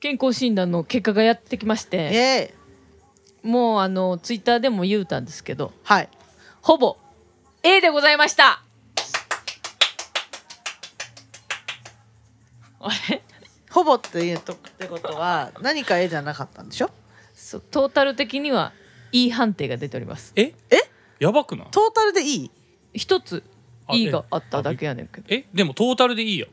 健康診断の結果がやってきましイてもうあのツイッターでも言うたんですけどはい。ほぼ A でございました。あれ？ほぼっていうとってことは何か絵じゃなかったんでしょ？そうトータル的には E 判定が出ております。え？え？やばくない？トータルでいい？一つあ E があっただけやねんけど。え？でもトータルでいいやろ？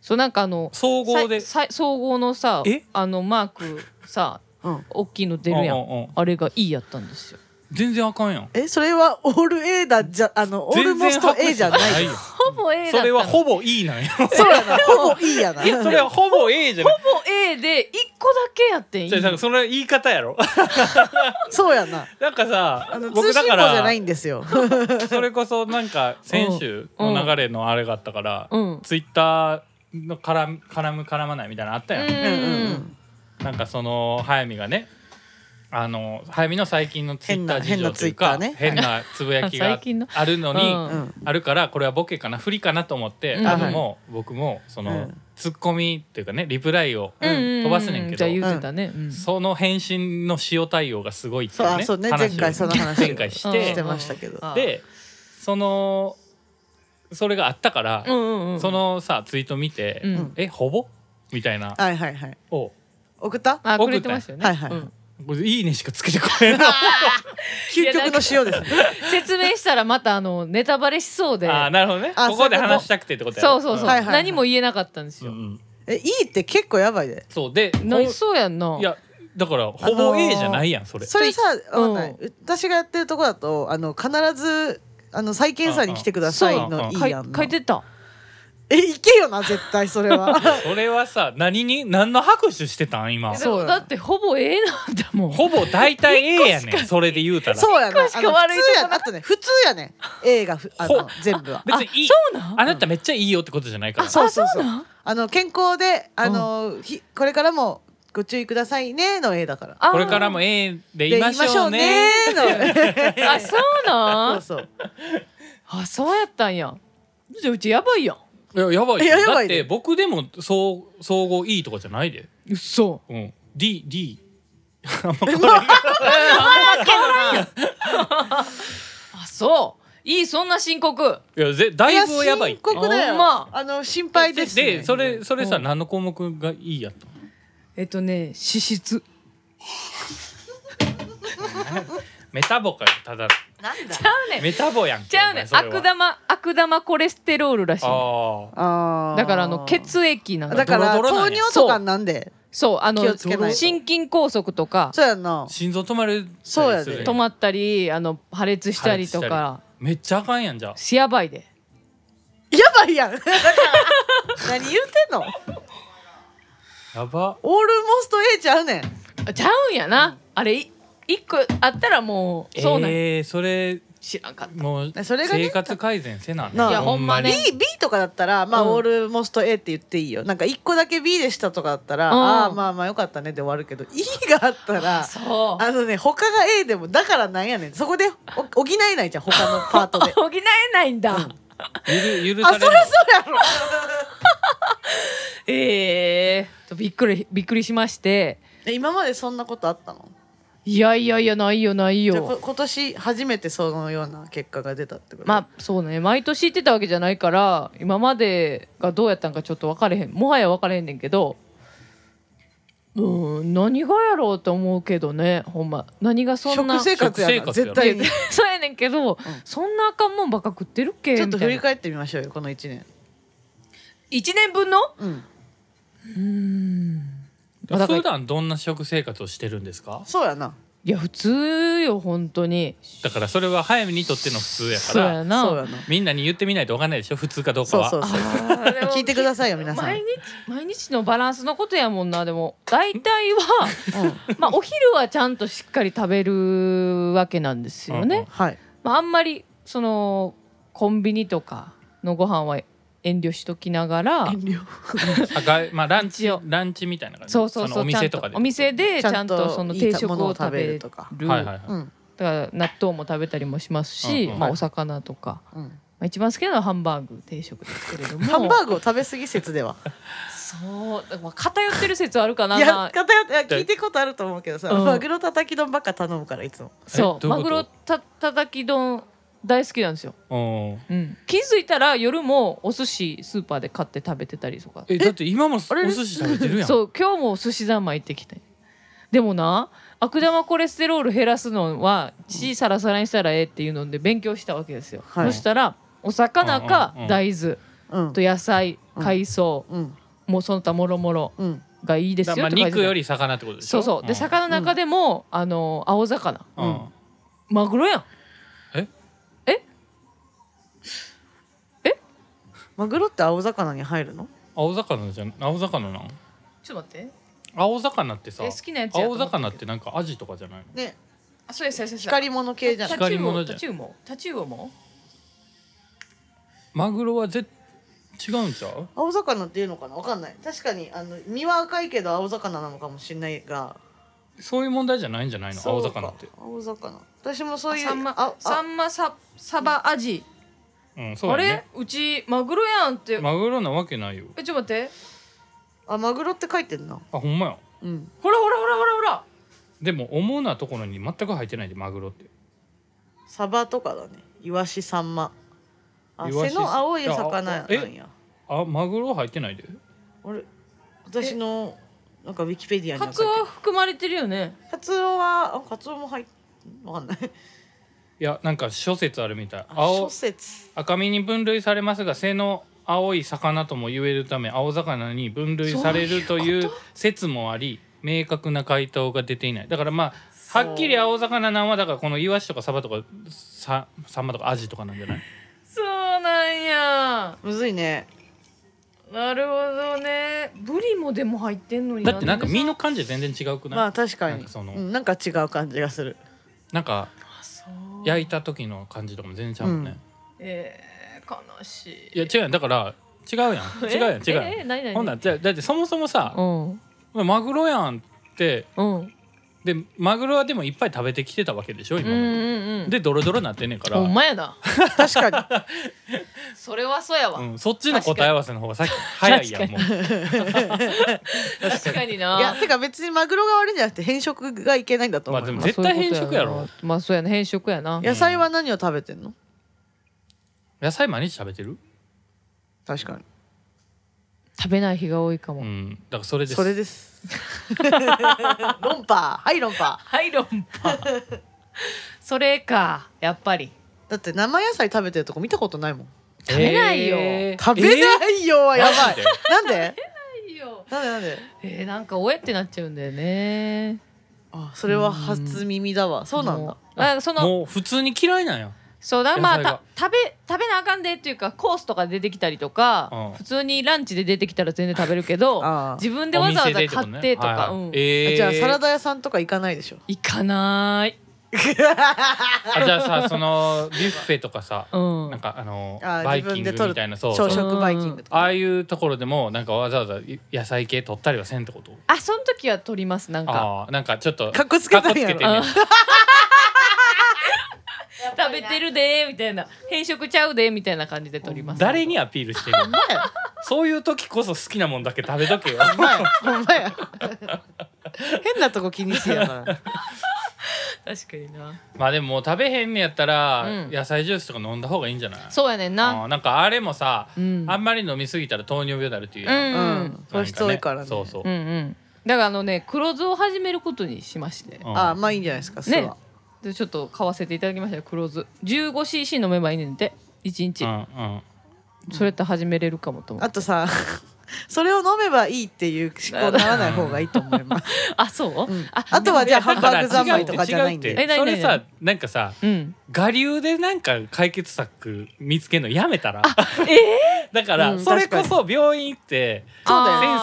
そうなんかあの総合で。総合のさえ？あのマークさうん。大きいの出るやん。うんうんうん。あれが E やったんですよ。全然あかんやん。えそれはオール A だじゃあのオールモスト A じゃない。よ。ほぼ A だったそれはほぼぼ E なんや。そうやなほぼいいやな。それはほぼ A じゃない。ほぼ A で一個だけやってん。じゃあなんかそれは言い方やろ。そうやな。なんかさあの通僕だか信簿じゃならいんですよ。それこそなんか先週の流れのあれがあったから、うん。ツイッターの絡む絡む絡まないみたいなのあったやん、うんうんうん。なんかその早見がねあの早見の最近のツイッター事情というか変なツイッ変なつぶやきが あるのに、うん。うんあるからこれはボケかな不利かなと思ってうん。多分もう僕もその、うん。ツッコミっていうかねリプライをうんうんうん飛ばすねんけどじゃあ言うてたね、うん。その返信の塩対応がすごいっていうねそうあそうね。前回その話前回しうんてしてましたけど。あでそのそれがあったから、うんうんうん。そのさツイート見て「うん。えほぼ?」みたいな。はいはいはい。を。送った？あ送ってましたよね、はいはいうん。いいねしかつけてこれない。究極の塩ですね。説明したらまたあのネタバレしそうで。あーなるほどね。あここで話したくてってことやろそうそうそう、はいはいはい。何も言えなかったんですよ、うんうん。えいいって結構やばいで。そう。でなそうやんな。いやだからほぼ A じゃないやんそれ。それさうん。わかんない。私がやってるとこだとあの必ずあの再検査に来てくださいのうんいいやんな書いてた。えいけよな絶対それは。それはさ何に何の拍手してたん今？そうだってほぼ A なんだもんほぼ大体 A やねんそれで言うたら。そうやな一個しか悪いとこあの普通やなあとね普通やねん。A がふあのほ全部は。別にいい。そうなん？あなためっちゃいいよってことじゃないから。そうそうそう。あなん？あの健康であの、ひこれからもご注意くださいねの A だから。あこれからも A でで言いましょうね。言いましょうねの。あそうなん？そうそう。あそうやったんや。じゃあうちやばいやん。いややばいだっややばいで。て僕でも総総合いいとかじゃないで。うっそうん。D D あ そう。いいそんな深刻。いやぜだいぶやばい。深刻だよ、ま。あの心配です、ね、でそれそれさうん。何の項目がいいやった？のえっとね脂質。メタボかよただなんだ？ちゃうねん。メタボやんけちゃうねん。お前それは。悪玉悪玉コレステロールらしいああー。だからあの血液なんだ。だからドロドロなんや。糖尿とかなんで。そう。あの気をつけないと。心筋梗塞とかそう。やんなあ心臓止まるそうやで止まったりあの破裂したりとか。めっちゃあかんやんじゃあ。やばいでやばいやん。何言うてんの？やば。オールモスト A ちゃうねん。あちゃうんやな、あれい一個あったらもうそうなんや、えー、それ知らんかった。もうそれがね生活改善せなねなあ。いやほんまね。B, B とかだったらまあ、うん。オールモスト A って言っていいよ。なんか1個だけ B でしたとかだったら、うん。ああまあまあよかったねで終わるけど E があったらそう。あのね他が A でもだからなんやねん。そこでお補えないじゃん他のパートで。補えないんだ、うん ゆる許されるあそりゃそうやろええー、びっくりびっくりしまして。え今までそんなことあったの？いやいやいやないよないじゃあこよ今年初めてそのような結果が出たってこと？まあそうね。毎年言ってたわけじゃないから今までがどうやったんかちょっと分かれへん。もはや分かれへんねんけどうん何がやろうと思うけどねほんま。何がそんな。食生活やな絶対に。そうやねんけど、そんなあかんもんばっか食ってるっけちょっと振り返ってみましょうよこの1年。1年分の？うん。普段どんな食生活をしてるんですか？そうやないや普通よ本当に。だからそれは早見にとっての普通やからそうやな。みんなに言ってみないと分かんないでしょ普通かどうかは。そうそうそう。聞いてくださいよ皆さん。毎日毎日のバランスのことやもんな。でも大体はうん。まあお昼はちゃんとしっかり食べるわけなんですよね、うんうん。はい。まあ、あんまりそのコンビニとかのご飯は遠慮しときながら遠慮。あがまあランチ一応。ランチみたいな感じ？そうそうそうのお店とかで。ちゃんお店でちゃんとその定食を食べるるとか。はいはいはい、うん。だから納豆も食べたりもしますし、うんうんまあ、お魚とか、うん。まあ、一番好きなのはハンバーグ定食ですけれども。ハンバーグを食べ過ぎ説では。そう。だから偏ってる説あるかな。いや偏っていや聞いてることあると思うけどさ、うん。マグロたたき丼ばっか頼むからいつも。そう。ういうこと？ロたたたき丼大好きなんですよ、うん。うん、気づいたら夜もお寿司スーパーで買って食べてたりとか。えだって今もおあれ？寿司食べてるやん。そう今日も寿司三昧行ってきて。でもな悪玉コレステロール減らすのは血サラサラにしたらええっていうので勉強したわけですよ、はい。そしたらお魚かうんうんうん。大豆。うん。と野菜海藻。うん。もうその他もろもろうん。がいいですよ肉より魚ってことでしょ？そうそう。で魚の中でも、あの青魚。うんうん。マグロやんマグロって青魚に入るの？青魚じゃん青魚なん？ちょっと待って。青魚ってさえ好きなやつやと青思ったけど魚ってなんかアジとかじゃないの？ね。あそうですそうですそうです光り物系じゃない光り物じゃん。タチウオタチウオタチウオも？マグロはぜ違うんちゃう？青魚っていうのかな？わかんない。確かにあの身は赤いけど青魚なのかもしれないが。そういう問題じゃないんじゃないの？青そうか。魚って。青魚。私もそういうサンマあサあンマササバアジうんそうあれ？うちマグロやんって、マグロなわけないよ。えちょっと待って。あマグロって書いてんな。あほんまや。うん。ほらほらほらほらほら。でも主なところに全く入ってないでマグロって。サバとかだね。イワシサンマ。あイワシ背の青い魚あなんえやあマグロ入ってないで。あれ？私のなんかウィキペディアにカツオは含まれてるよね。カツオはあカツオも入っわかんないいやなんか諸説あるみたい。あ青諸説。赤身に分類されますが背の青い魚とも言えるため青魚に分類されるという説もあり明確な回答が出ていない。だからまあはっきり青魚なんはだからこのイワシとかサバとかササンマとかアジとかなんじゃない？そうなんや。むずいね。なるほどね。ブリもでも入ってんのにだってなんかで身の感じ全然違うくない、まあ確かに。なんかそのうん、なんか違う感じがする。なんか焼いた時の感じとかも全然ちゃうもんね、えー、悲しい。いや違うやん。だから違うやん。違うやん。違うやん、え？え？何？何？ほんなんじゃだってそもそもさう、ん。マグロやんってうんでマグロはでもいっぱい食べてきてたわけでしょ今まで、うんうんうん。でドロドロなってんねんから、ほんまやな。確かに。それはそうやわ、うん、そっちの答え合わせの方がさっき早いやんもう。確かにな。いやてか別にマグロが悪いんじゃなくて変色がいけないんだと思う、まあでも絶対変色やろ。まあそうやな変色やな。野菜は何を食べてんの？野菜毎日食べてる？確かに食べない日が多いかも、うん。だからそれです。それです。論破。はい論破。はい論破。それかやっぱり。だって生野菜食べてるとこ見たことないもん。食べないよ。えー食べないよはやばい。マジでなんで？いよ。なんでなんで？えー、なんかおえってなっちゃうんだよね。あそれは初耳だわ。そうなんだ。もうなんかそのもう普通に嫌いなんやそうだ。まあた食べ食べなあかんでっていうかコースとかで出てきたりとか、うん。普通にランチで出てきたら全然食べるけどあー自分でわざわざ買ってとか、えーじゃあサラダ屋さんとか行かないでしょ？行かない、あじゃあさそのビュッフェとかさ、うん、なんかあのあーバイキングみたいなそうそう。朝食バイキングとか。ああいうところでもなんかわざわざ野菜系取ったりはせんってこと。あその時は取りますなんかああなんかちょっとかっこつけたんやろかっこつけてんねん食べてるでーみたいな。変色ちゃうでーみたいな感じで取ります。誰にアピールしてる？そういう時こそ好きなもんだけ食べとけよ。変なとこ気にしてやから確かにな。まあでも食べへんねやったら、うん。野菜ジュースとか飲んだ方がいいんじゃない？そうやねんな。あーなんかあれもさ、うん。あんまり飲みすぎたら糖尿病になるっていう。うやん、ん、ううんん糖質多いからね。そうそう、うんうん。だからあのね黒酢を始めることにしまして。うん。あまあいいんじゃないですか酢ね。はでちょっと買わせていただきましたよ黒酢。15cc 飲めばいいねんて。1日、うんうん。それって始めれるかもと思うあとさ それを飲めばいいっていう思考にならない方がいいと思います、あそう、うん。ああとはじゃあハンバーグ三昧とかじゃないんで。違うって。え何何それさなんかさうん。我流でなんか解決策見つけるのやめたら。えだから、うんそれこそ病院行って先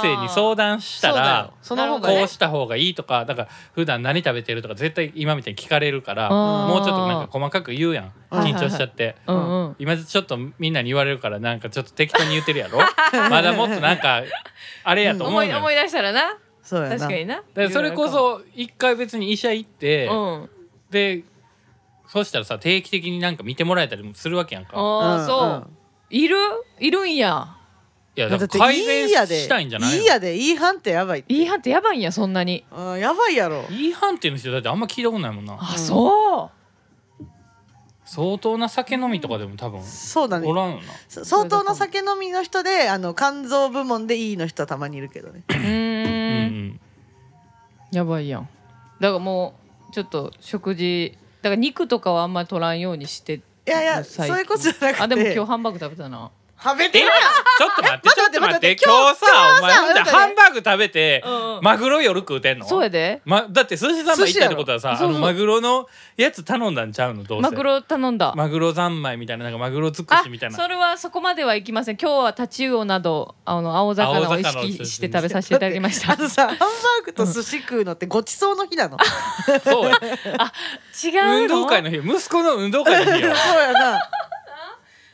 生に相談したらよ。その方がね。こうした方がいいとかだから普段何食べてるとか絶対今みたいに聞かれるからもうちょっとなんか細かく言うやん。はい緊張しちゃって。今ちょっとみんなに言われるからなんかちょっと適当に言ってるやろ？まだもっとなんかあれやと思う思い思い出したらな。確かにな。それこそ一回別に医者行って、うん。でそうしたらさ定期的になんか見てもらえたりもするわけやんか。あそう、うんいる？いるんや。いやだってだから改善したいんじゃないの？いいやで。いい判定やばいって。いい判定やばいんやそんなに。あーやばいやろ。いい判定の人だってあんま聞いたことないもんな。あそう。相当な酒飲みとかでも多分そうだね。おらんよな。そ相当な酒飲みの人であの肝臓部門でいいの人はたまにいるけどね。うんうん。んやばいやん。だからもうちょっと食事だから肉とかはあんまり取らんようにしていやいやそういうことじゃなくて。あでも今日ハンバーグ食べたなえ食べてるちょっと待ってちょっと待って今日さお前ハンバーグ食べてマグロ夜食うてんの？そうやで。ま、だって寿司三昧行ったってことはさあのマグロのやつ頼んだんちゃうのどうせ。マグロ頼んだ。マグロ三昧みたいななんかマグロ尽くあしみたいな。それはそこまではいきません。今日はタチウオなどあの青魚を意識して。食べさせていただきました。あのさハンバーグと寿司食うのってごちそうの日なの？そうや。違うの？運動会の日。息子の運動会の日よ。そうやな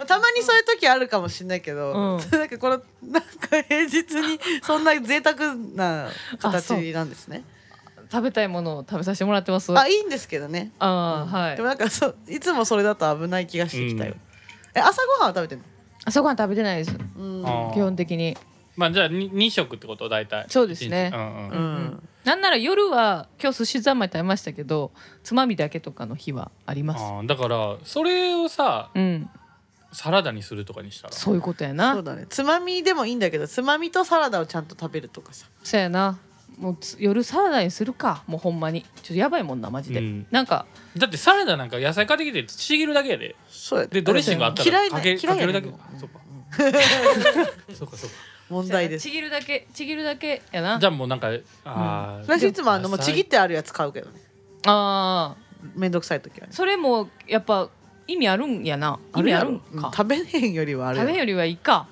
たまにそういう時あるかもしれないけど、うん。なんかこのなんか平日に そんな贅沢な形なんですね。食べたいものを食べさせてもらってます。あいいんですけどね。あーはい。でもなんかそういつもそれだと危ない気がしてきたよ、え朝ごはんは食べてんの？朝ごはん食べてないです。うん。基本的に。まあじゃあに二食ってこと？大体。そうですね。うんうん。うん。なんなら夜は今日寿司三昧食べましたけどつまみだけとかの日はあります。あーだからそれをさうんサラダにするとかにしたら。そういうことやそなうだね。つまみでもいいんだけどつまみとサラダをちゃんと食べるとかさ。そうやな。もうつ夜サラダにするか。もうほんまに。ちょっとやばいもんなマジで、うん。なんかだってサラダなんか野菜買ってきてちぎるだけやで。そうやで。ドレッシングあった嫌いならかけ嫌いやねかけるだけ。もう。そうか。そうかそうか。問題です。ちぎるだけちぎるだけやな。じゃあもうなんかあー私いつもあのもうちぎってあるやつ買うけどね。あめんどくさい時はね。ーそれもやっぱ意味あるんやな。意味あるんか。うん食べへんよりはあ食べへんよりはいいか。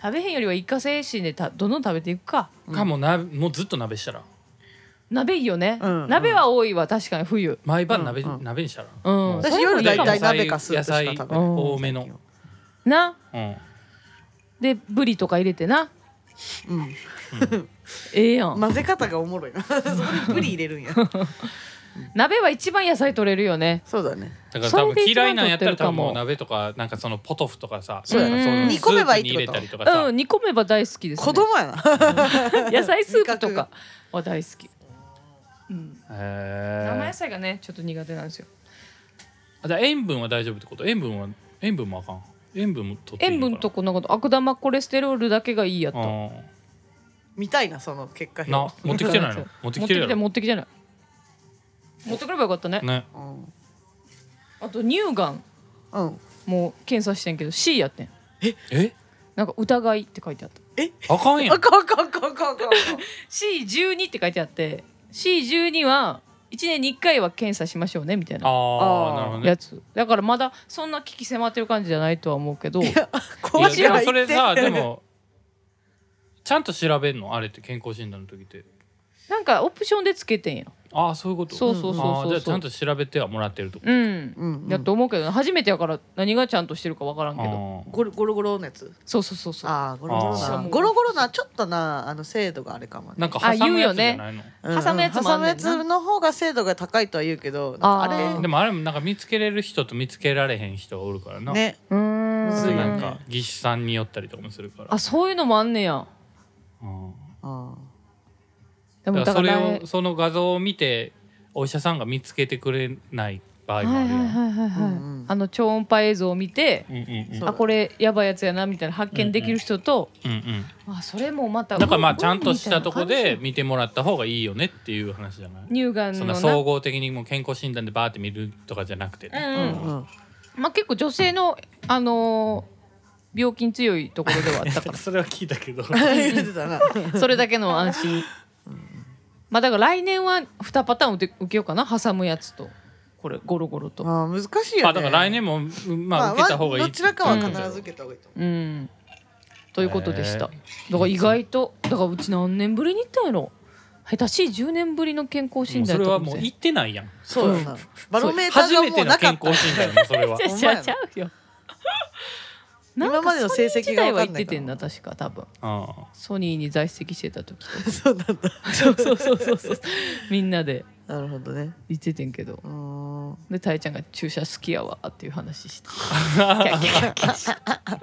食べへんよりはいいか精神でたどんどん食べていくか。かもなもうずっと鍋したら。鍋いいよね、うん。鍋は多いわ確かに冬。毎晩鍋,、うん。うん鍋にしたら。うん。私夜大体鍋かスープしか食べない野菜多めの。な。うん。でブリとか入れてな。うん。ええやん、混ぜ方がおもろいな。そこにブリ入れるんや 鍋は一番野菜取れるよね。そうだね。だから多分嫌いなんやったら取ってるかも。多分もう鍋とかなんかそのポトフとかさそうやな。その煮込めばいいってこと？スープに入れたりとかさ、うん煮込めば大好きです、ね、子供やな。野菜スープとかは大好き、うん、へー。生野菜がねちょっと苦手なんですよ。あじゃあ塩分は大丈夫ってこと？塩分は塩分もあかん？塩分も取っていい塩分とこのこと。悪玉コレステロールだけがいいやとあ見たいなその結果ーな持ってきてないの？持ってきてるやろ？持ってきてない持ってくればよかったね。ね。うん。あと乳がん。うん。もう検査してんけど C やってん。え？なんか疑いって書いてあった。あかんやん。あかんかんかんかんかん。C12 って書いてあって C12 は1年に1回は検査しましょうねみたいなああー。あなるほどね。やつ。だからまだそんな危機迫ってる感じじゃないとは思うけど。い怖いやでもそれさでもちゃんと調べんの？あれって健康診断の時って。なんかオプションでつけてんやああそういうこと？そうそうそうそう。じゃあちゃんと調べてはもらってると。うん、うんうん。やと思うけど初めてやから何がちゃんとしてるか分からんけど。ゴロゴロゴロのやつ？そうそうそうそう。ああゴロゴロあなー。ゴロゴロなちょっとなあの精度があれかもね。なんかあ挟むや言うよねつじゃないの、うん。挟むやつもあんねんな。挟むやつの方が精度が高いとは言うけどあれ？でもあれもなんか見つけれる人と見つけられへん人がおるからな、ね。うーん。なんか技師さんによったりとかもするから。あそういうのもあんねや。うん。あでもだからそれねをその画像を見てお医者さんが見つけてくれない場合はいもあるやん、はいはいはいはい、うんうん。あの超音波映像を見て、うんうんあこれやばいやつやなみたいな発見できる人と、うんうんあそれもまただからまあうんちゃんとしたとこで見てもらった方がいいよねっていう話じゃない？乳がんそんのな？な総合的にもう健康診断でバーって見るとかじゃなくてね、うんううん。んうん。まあ結構女性のあのー病気に強いところではあったか それは聞いたけど。言ってたな。ら それだけの安心まあだから来年は2パターン受け受けようかな。挟むやつと。これゴロゴロと。あー難しいよね。あだから来年もうんまあ受けた方がいいどちらかは必ず受けた方がいいと思う。ん。ということでした。へだから意外とだからうち何年ぶりに行ったんやろ。下手しい10年ぶりの健康診断それはもう行ってないやん。う。そうだなバロメーター初めてのがもうなか健った。康診断やもんそれは。ちゃうよ今までの成績がは分かんないかっててんな確か多分。あソニーに在籍してた時と。そうなんだ。そうそうそうそう。そうみんなで。なるほどね。行っててんけど。うーん。でたいちゃんが注射好きやわっていう話して。キャッキャッキャッキャッ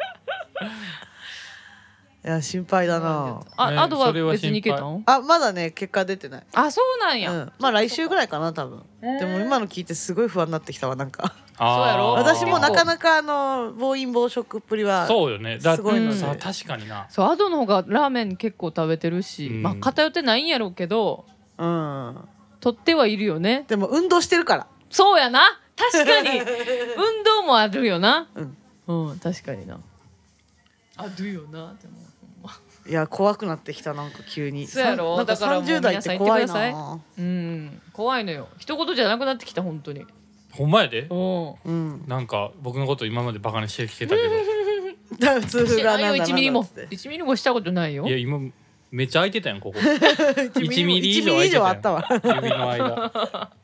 いや心配だな。あ、ねあとは別にいけたん？あまだね結果出てない。あそうなんや、うん、まあ来週ぐらいかな多分。でも今の聞いてすごい不安になってきたわなんか。そうやろ？私もなかなかあの暴飲暴食っぷりはそうよね。だすごいので。さ確かにな。そうアドの方がラーメン結構食べてるし、うん。まあ偏ってないんやろうけどうん。取ってはいるよね。でも運動してるから。そうやな。確かに。運動もあるよな。うん。うん確かにな。あるよなでもいや怖くなってきたなんか急に。そうやろ？さなんかだからもう30代って怖いな。うん。怖いのよ。一言じゃなくなってきた本当に。ほんまやで？うん。うん。なんか僕のこと今までバカにしてきてたけど。普通してないよがなんだ1ミリもなんだっつって1ミリもしたことないよ。いや今めっちゃ空いてたやんここ。1 1ミリ以上1ミリ以上あ空いてったわ。たやん指の間。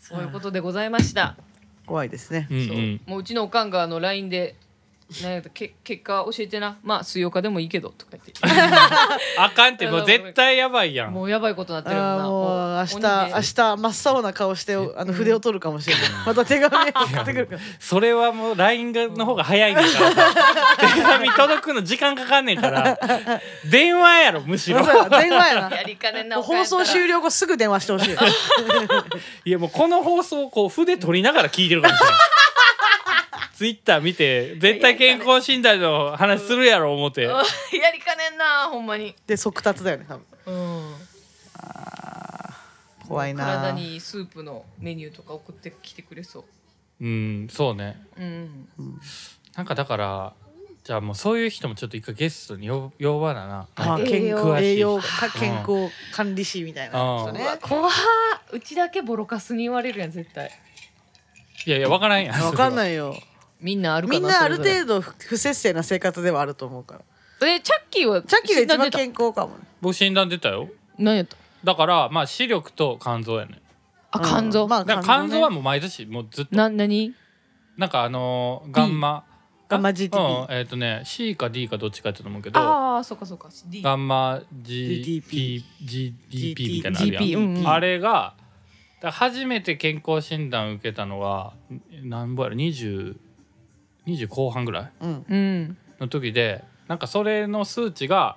そういうことでございました、怖いですね。うんうん。もううちのおかんがあの LINE でなんやったけ結果教えてな。まあ水曜日でもいいけどとか言って。あかんってもう絶対やばいやん。もうやばいことになってるもんな。もう明日明日真っ青な顔してあの筆を取るかもしれない。また手紙送ってくるから。それはもう LINE がの方が早いねんからさ。手紙届くの時間かかんねんから。電話やろむしろ。電話やな。やりかねんな放送終了後すぐ電話してほしい。いやもうこの放送をこう筆取りながら聞いてるかもしれないツイッター見て絶対健康診断の話するやろ思って。やりかねんな。ほんまに。で速達だよね多分。うん。怖いな。体にスープのメニューとか送ってきてくれそう。んそうね。ううん。なんかだからじゃあもうそういう人もちょっと一回ゲストに呼呼ばなな。あ栄養健康栄養かうん。健康管理士みたいな人ね。うわ怖っ。うちだけボロカスに言われるやん絶対。いやいや分からんやん。わかんいないよみんなあるかなみんなある程度不不節制な生活ではあると思うから。えチャッキーはチャッキーが一番健康かもね。僕診断出たよ。何やった？だからまあ視力と肝臓やねあ肝臓、うん。まあだから肝臓はねもう毎年もうずっと。な何？なんかあのーガンマ。ガンマ GTP うん。えっ、とね C か D かどっちかってと思うけどああそっかそっか。D ガンマ GTP GDP みたいなのあるやん。GP うんうん。あれが初めて健康診断受けたのは何ぼやろ？20 20後半ぐらいうん。うんの時でなんかそれの数値が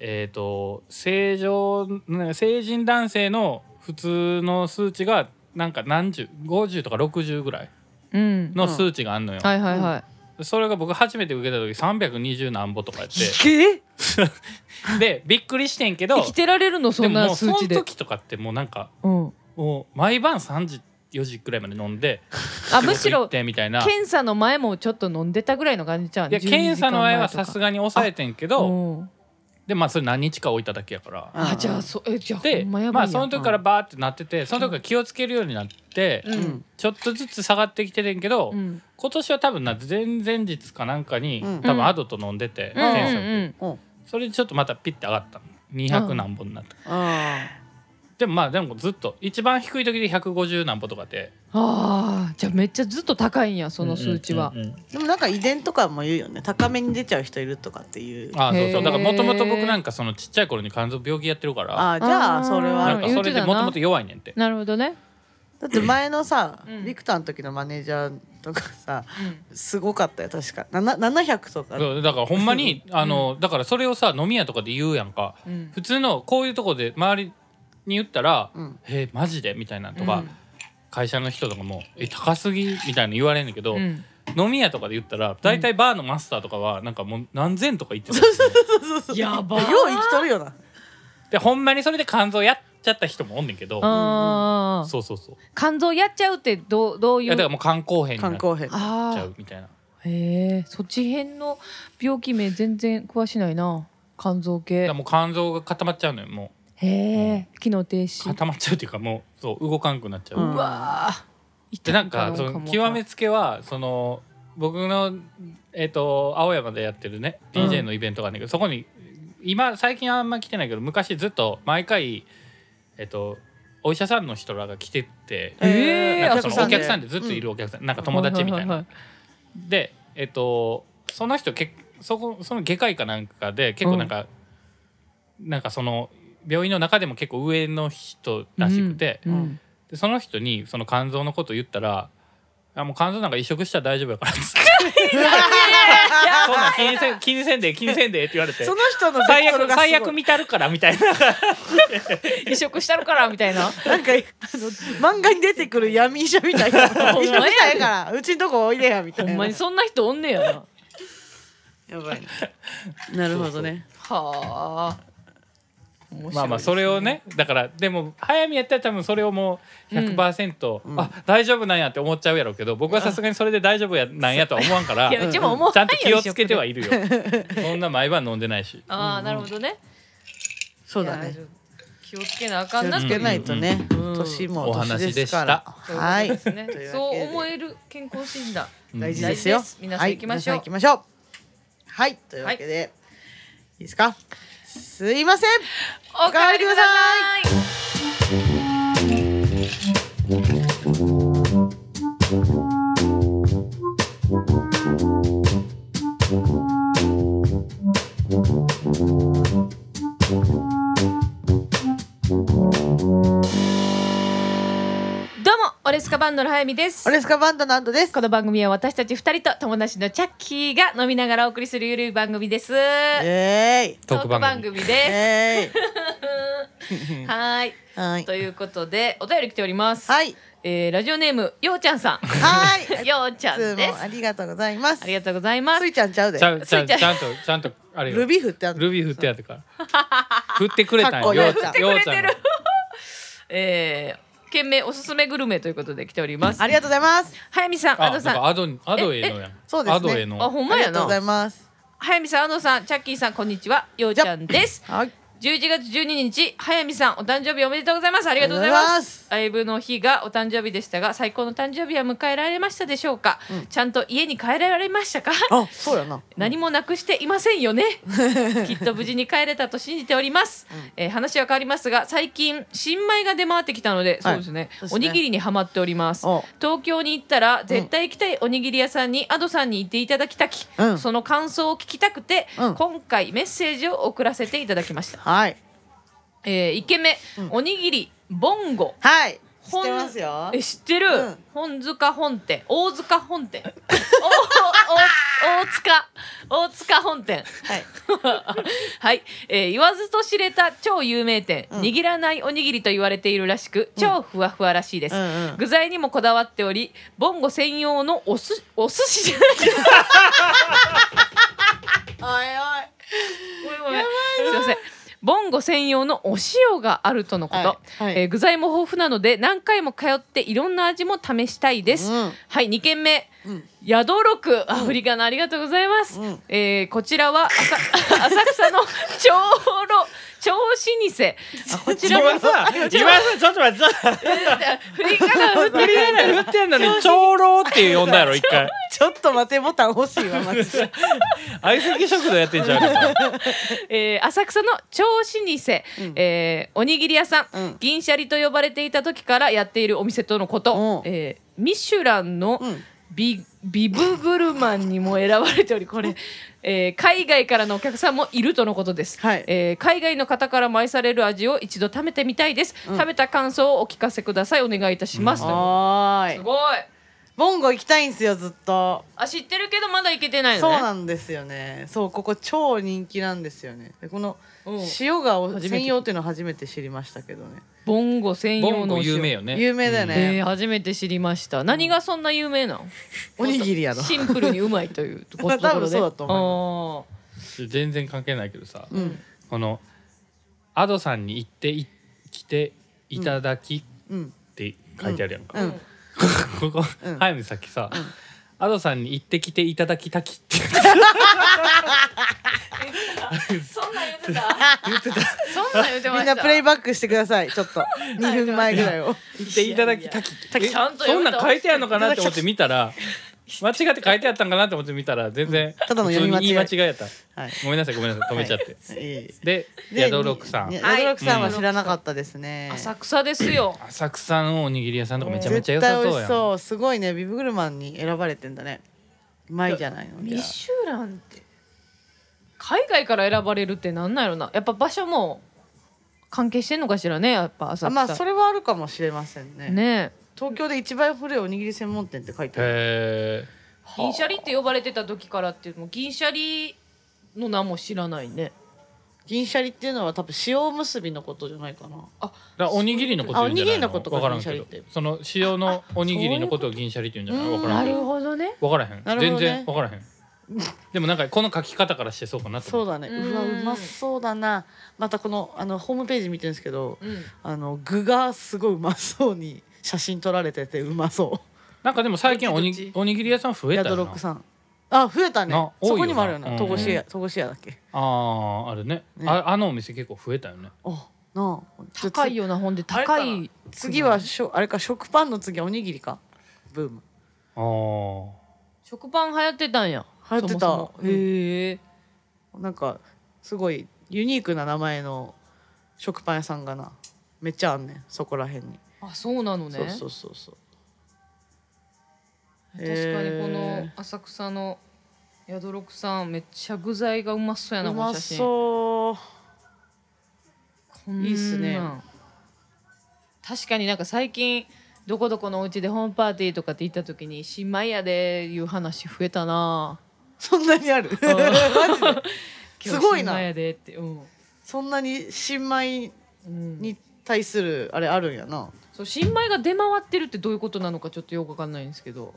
えっ、と正常ね成人男性の普通の数値がなんか何十50とか60ぐらいうん。の数値があんのよ、はいはいはい、それが僕初めて受けた時320何歩とかやっえ？て でびっくりしてんけど生きてられるの？そんなで。ももうその数値で時とかってもうなんかうん。もう毎晩3時4時くらいまで飲んであむしろてみたいな。検査の前もちょっと飲んでたぐらいの感じちゃう？いや検査の前はさすががに抑えてんけどうん。でまあそれ何日か置いただけやから。ああじゃあそえじゃあでまあその時からバーってなっててその時から気をつけるようになってううん。んちょっとずつ下がってきててんけどうん。今年は多分な前々日かなんかにうん。多分アドと飲んでてうん。検査うんうんそれでちょっとまたピッて上がったの。200何本になった。あでもまあでもずっと一番低い時で150何歩とかでああじゃあめっちゃずっと高いんやその数値は。うんうんうんーでもなんか遺伝とかも言うよね。高めに出ちゃう人いるとかっていう。あそうそう。だからもともと僕なんかそのちっちゃい頃に肝臓病気やってるから。あじゃあそれはな。んかそれでもともと弱いねんって。なるほどね。だって前のさ、うん。ビクターの時のマネージャーとかさすごかったよ確か。なな700とか。そうだからほんまにあのだからそれをさ飲み屋とかで言うやんか。うん。普通のこういうとこで周りに言ったらうん「えマジで?」みたいなとかうん。会社の人とかも「え高すぎ?」みたいな言われんねんけどうん。飲み屋とかで言ったら大体バーのマスターとかはなんかもう何千とか言ってたやばよう生きとるよな。でほんまにそれで肝臓やっちゃった人もおんねんけど。ああそうそうそう。肝臓やっちゃうってどうどういう？いやだからもう肝硬変になっ肝硬変ちゃあうみたいな。あへえそっち辺の病気名全然詳しないな。肝臓だ系もう肝臓が固まっちゃうのよもへえ機能停う止。固まっちゃうっていうかもうそう動かんくなっちゃう、うん。うわー。でなんかその極めつけはその僕のえっ、と青山でやってるねうん。DJ のイベントがあるんだけど、そこに今最近あんま来てないけど昔ずっと毎回えっ、とお医者さんの人らが来てって、えー。なんかそのお客さんで。でずっといるお客さん、なんか友達みたいな。でえっ、とその人けそこその外科医かなんかで結構なんか、なんかその病院の中でも結構上の人らしくて、いはいうん。でその人にその肝臓のこと言ったら「あもう肝臓なんか移植したら大丈夫やから」っつって。そんなん気にせん気にせんで気にせんでって言われて。その人のベ最悪最悪見たるからみたいな。移植したるからみたいな。なんかあの漫画に出てくる闇医者みたいな。ほんまや医者みたいからうちんとこおいでやみたいな。ほんまにそんな人おんねやな。やばい ななるほどね。はあまあまあそれをねだからでも早見やったら多分それをもう100%、うん。あ大丈夫なんやって思っちゃうやろうけど僕はさすがにそれで大丈夫やなんやとは思わんから いやうちも思わちゃんと気をつけてははいるよ。そんな毎晩飲んでないし。ああなるほどね。そうだね。気をつけなあか気んな。っていうをつけないとねうん。年も年ですから。はい。ねそう思える健康診断。うん。大事ですよ。皆さん行きましょう。はい。皆さん行きましょう。はい。というわけでいいですか？すいません。おかわりくださいレスカバンドの早見です。オレスカバンドのアンドです。この番組は私たち二人と友達のチャッキーが飲みながらお送りするゆるい番組です。イエーイ。トーク番組。でエす。はーい。ーイ。はい。ということでお便り来ております。はい。えーラジオネームようちゃんさん。はい。ようちゃんいつです。もありがとうございます。ありがとうございます。ス。イちゃんちゃうで。ちゃんちゃちゃん。とちゃんとあれよ。ルビー振ってあるルビー振ってやってから。振ってくれたんかっこよいい振ってようちゃんが。えー、件名おすすめグルメということで来ております。ありがとうございます早見さん、あアドさん、アドアドへのやんそうですねアドへのあほんまやありがとうございな。ます早見さん、アドさん、チャッキーさん、こんにちは。ようちゃんです。はい11月12日、早見さん、お誕生日おめでとうございます。ありがとうございます。ライブの日がお誕生日でしたが、最高の誕生日は迎えられましたでしょうか？ちゃんと家に帰られましたか？あそうやな何もなくしていませんよね。きっと無事に帰れたと信じております。えー話は変わりますが、最近新米が出回ってきたので、そうですね。そうですねおにぎりにハマっておりますお。東京に行ったら絶対行きたいおにぎり屋さんにアドさんに行っていただきたき、うんその感想を聞きたくて、うん今回メッセージを送らせていただきました。はい。えー、1軒目、おにぎりボンゴ。はい。知本ってますよ。え知ってる、うん。本塚本店。大塚本店。おおお大塚。大塚本店。はい。はい、えー言わずと知れた超有名店、うん。握らないおにぎりと言われているらしく超ふわふわらしいです、うんうん。具材にもこだわっておりボンゴ専用のおすお寿司じゃない おいおい。ごめんごめん。すいませんボンゴ専用のお塩があるとのこと、はいはい。えー具材も豊富なので何回も通っていろんな味も試したいです、うん。はい2軒目。うん。宿六。アフリカのありがとうございます、うん。えーこちらは浅 浅草の長老超老舗。あ こちらは今さ今さちょっと待ってちょっと振り仮名振って振り仮名振ってんのに長老って呼んだやろ一回。ちょっと待てボタン欲しいわマジで相席食堂やってんじゃんか えー浅草の超老舗、うん。えーおにぎり屋さん、うん。銀シャリと呼ばれていた時からやっているお店とのこと、うん。えーミシュランのうん。ビビブグルマンにも選ばれておりこれ、えー海外からのお客さんもいるとのことです、はい。えー海外の方からも愛される味を一度食べてみたいです、食べた感想をお聞かせください。お願いいたします、はーいすごい。ボンゴ行きたいんすよずっと。あ知ってるけどまだ行けてないそうなんですよね。そうここ超人気なんですよね。でこのうん塩がお専用っていうの初めて知りましたけどね。ボンゴ専ボンゴ用のお塩有名よね。有名だよえーね、初めて知りました。何がそんな有名なのおにぎりやろ。シンプルにうまいというところで。多分そうだと思全然関係ないけどさ、うん。このアドさんに行ってい来ていただきっうんて書いてあるやんか、うん。ここ、うん。早見さっきさ、アドさんに行ってきていただきたきって。そんなん言ってた？言ってた。そんなん言ってまみした？んなプレイバックしてくださいちょっと。2分前ぐらいを。行っていただきたきえちゃんとそん読めたなん書いてあるのかなって思って見たら間違って書いてあったんかなって思って見たら全然ただの読み間違い。やった。はい。ごめんなさいごめんなさい止めちゃって、でで宿六さん。宿六さんは知らなかったですね。浅草ですよ。浅草のおにぎり屋さんとかめちゃめちゃ良さそうやん。味しそう。すごいね。ビブグルマンに選ばれてんだね。うまいじゃないの。じゃミシュランって海外から選ばれるってなんなんやろな。やっぱ場所も関係してんのかしらねやっぱ浅草。あまあそれはあるかもしれませんね。ね東京で一番古いおにぎり専門店って書いてある。銀シャリって呼ばれてた時からっていうのも銀シャリの名も知らないね。銀シャリっていうのは多分塩結びのことじゃないかな。だからおにぎりのこと言うんじゃないあおにぎりのことかわからんけど。銀シャリって。その塩のおにぎりのことを銀シャリって言うんじゃない？わからなんるけどほどね。わからへん、全然わからへん。でもなんかこの書き方からしてそうかなそうだね。うん。うわうまそうだな。またこのあのホームページ見てるんですけどうん。あの具がすごいうまそうに写真撮られててうまそなんかでも最近おにおにぎり屋さん増えたよな。ドロックさん。あ増えたね。そこにもあるようんな戸越屋戸越屋だっけ？あああるね。ね。ああのお店結構増えたよね。あなあ。高いよなほんで高い。次はしょあれか食パンの次はおにぎりか？ブーム。ああ食パン流行ってたんや。流行ってた。そもそも。うん。へえ。なんかすごいユニークな名前の食パン屋さんがなめっちゃあんねん。そこらへんに、あそうなのね。そうそうそうそう。確かにこのへ浅草の宿六さんめっちゃ具材がうまそうやなうまそう。いいっすね。確かになんか最近どこどこのお家でホームパーティーとかって行った時に新米やでいう話増えたな。そんなにある？すごいな。やでってうん、そんなに新米うん、に対するあれあるんやなそう新米が出回ってるってどういうことなのかちょっとよくわかんないんですけど。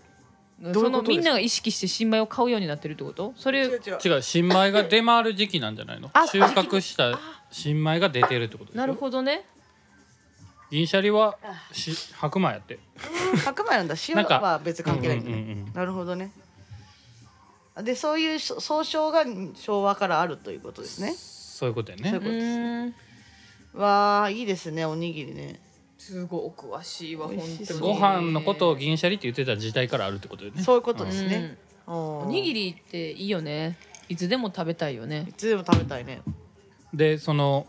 そのみんなが意識して新米を買うようになってるってこと？それ違う違う。違う新米が出回る時期なんじゃないの？あ収穫した新米が出てるってことなるほどね。銀シャリはし白米やって。白米なんだ。塩は別に関係ない。ね、うんうんうん。なるほどね。でそういうそ総称が昭和からあるということですね。そういうことやね。そういうことですーん。わあいいですねおにぎりねすごいお詳しいわ本当に。ご飯のことを銀シャリって言ってた時代からあるってことよね。そういうことですね、おおにぎりっていいよね。いつでも食べたいよね。いつでも食べたいね。でその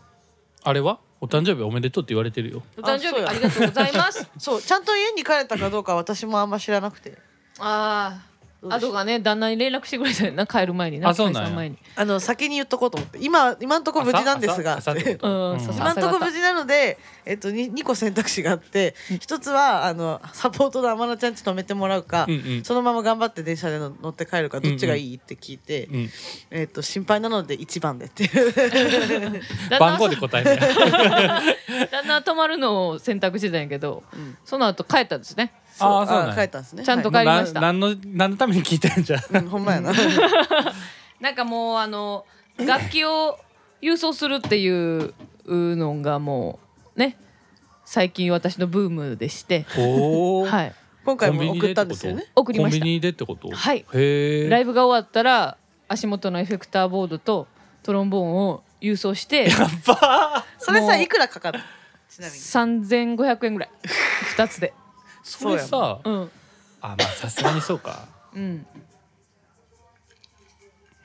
あれは？お誕生日おめでとうって言われてるよ。お誕生日ありがとうございます。そうちゃんと家に帰れたかどうか私もあんま知らなくて。あああとがね旦那に連絡してくれたよな帰る前になあそうなん前に。あの先に言っとこうと思って。今今んとこ無事なんですが。今んとこ無事なので、えっと、に 2, 個選択肢があって一つはあのサポートの天野ちゃんち泊めてもらうか、うんうん。そのまま頑張って電車で乗って帰るかどっちがいいって聞いて、うんえっと、心配なので1番でっていう。旦 那番号で答えるや旦那は泊まるのを選択してたんやけど、ん。その後帰ったんですねあーそうなんや。帰ったんですね。ちゃんとはい帰りました。な何の何のために聞いてるんじゃん。うんほんまやな。なんかもうあの楽器を郵送するっていうのがもうね最近私のブームでして、おおはい、今回も送ったんですよね。送りました。コンビニでってこと？はい。へえライブが終わったら足元のエフェクターボードとトロンボーンを郵送して。それさいくらかかる？ちなみに。3500円ぐらい。2つでそれさうん。あまあさすがにそうか。うん。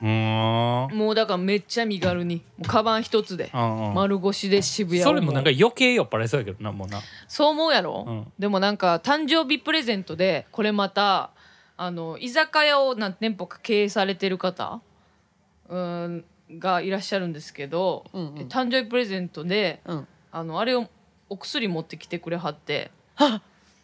うーん。もうだからめっちゃ身軽に。もうカバン一つで。丸腰で渋谷を。それもなんか余計酔っ払いそうやけどなもうな。そう思うやろ、うん。でもなんか誕生日プレゼントでこれまたあの居酒屋を何店舗か経営されてる方うんがいらっしゃるんですけど、うんうん。え誕生日プレゼントでうん。あのあれをお薬持ってきてくれはって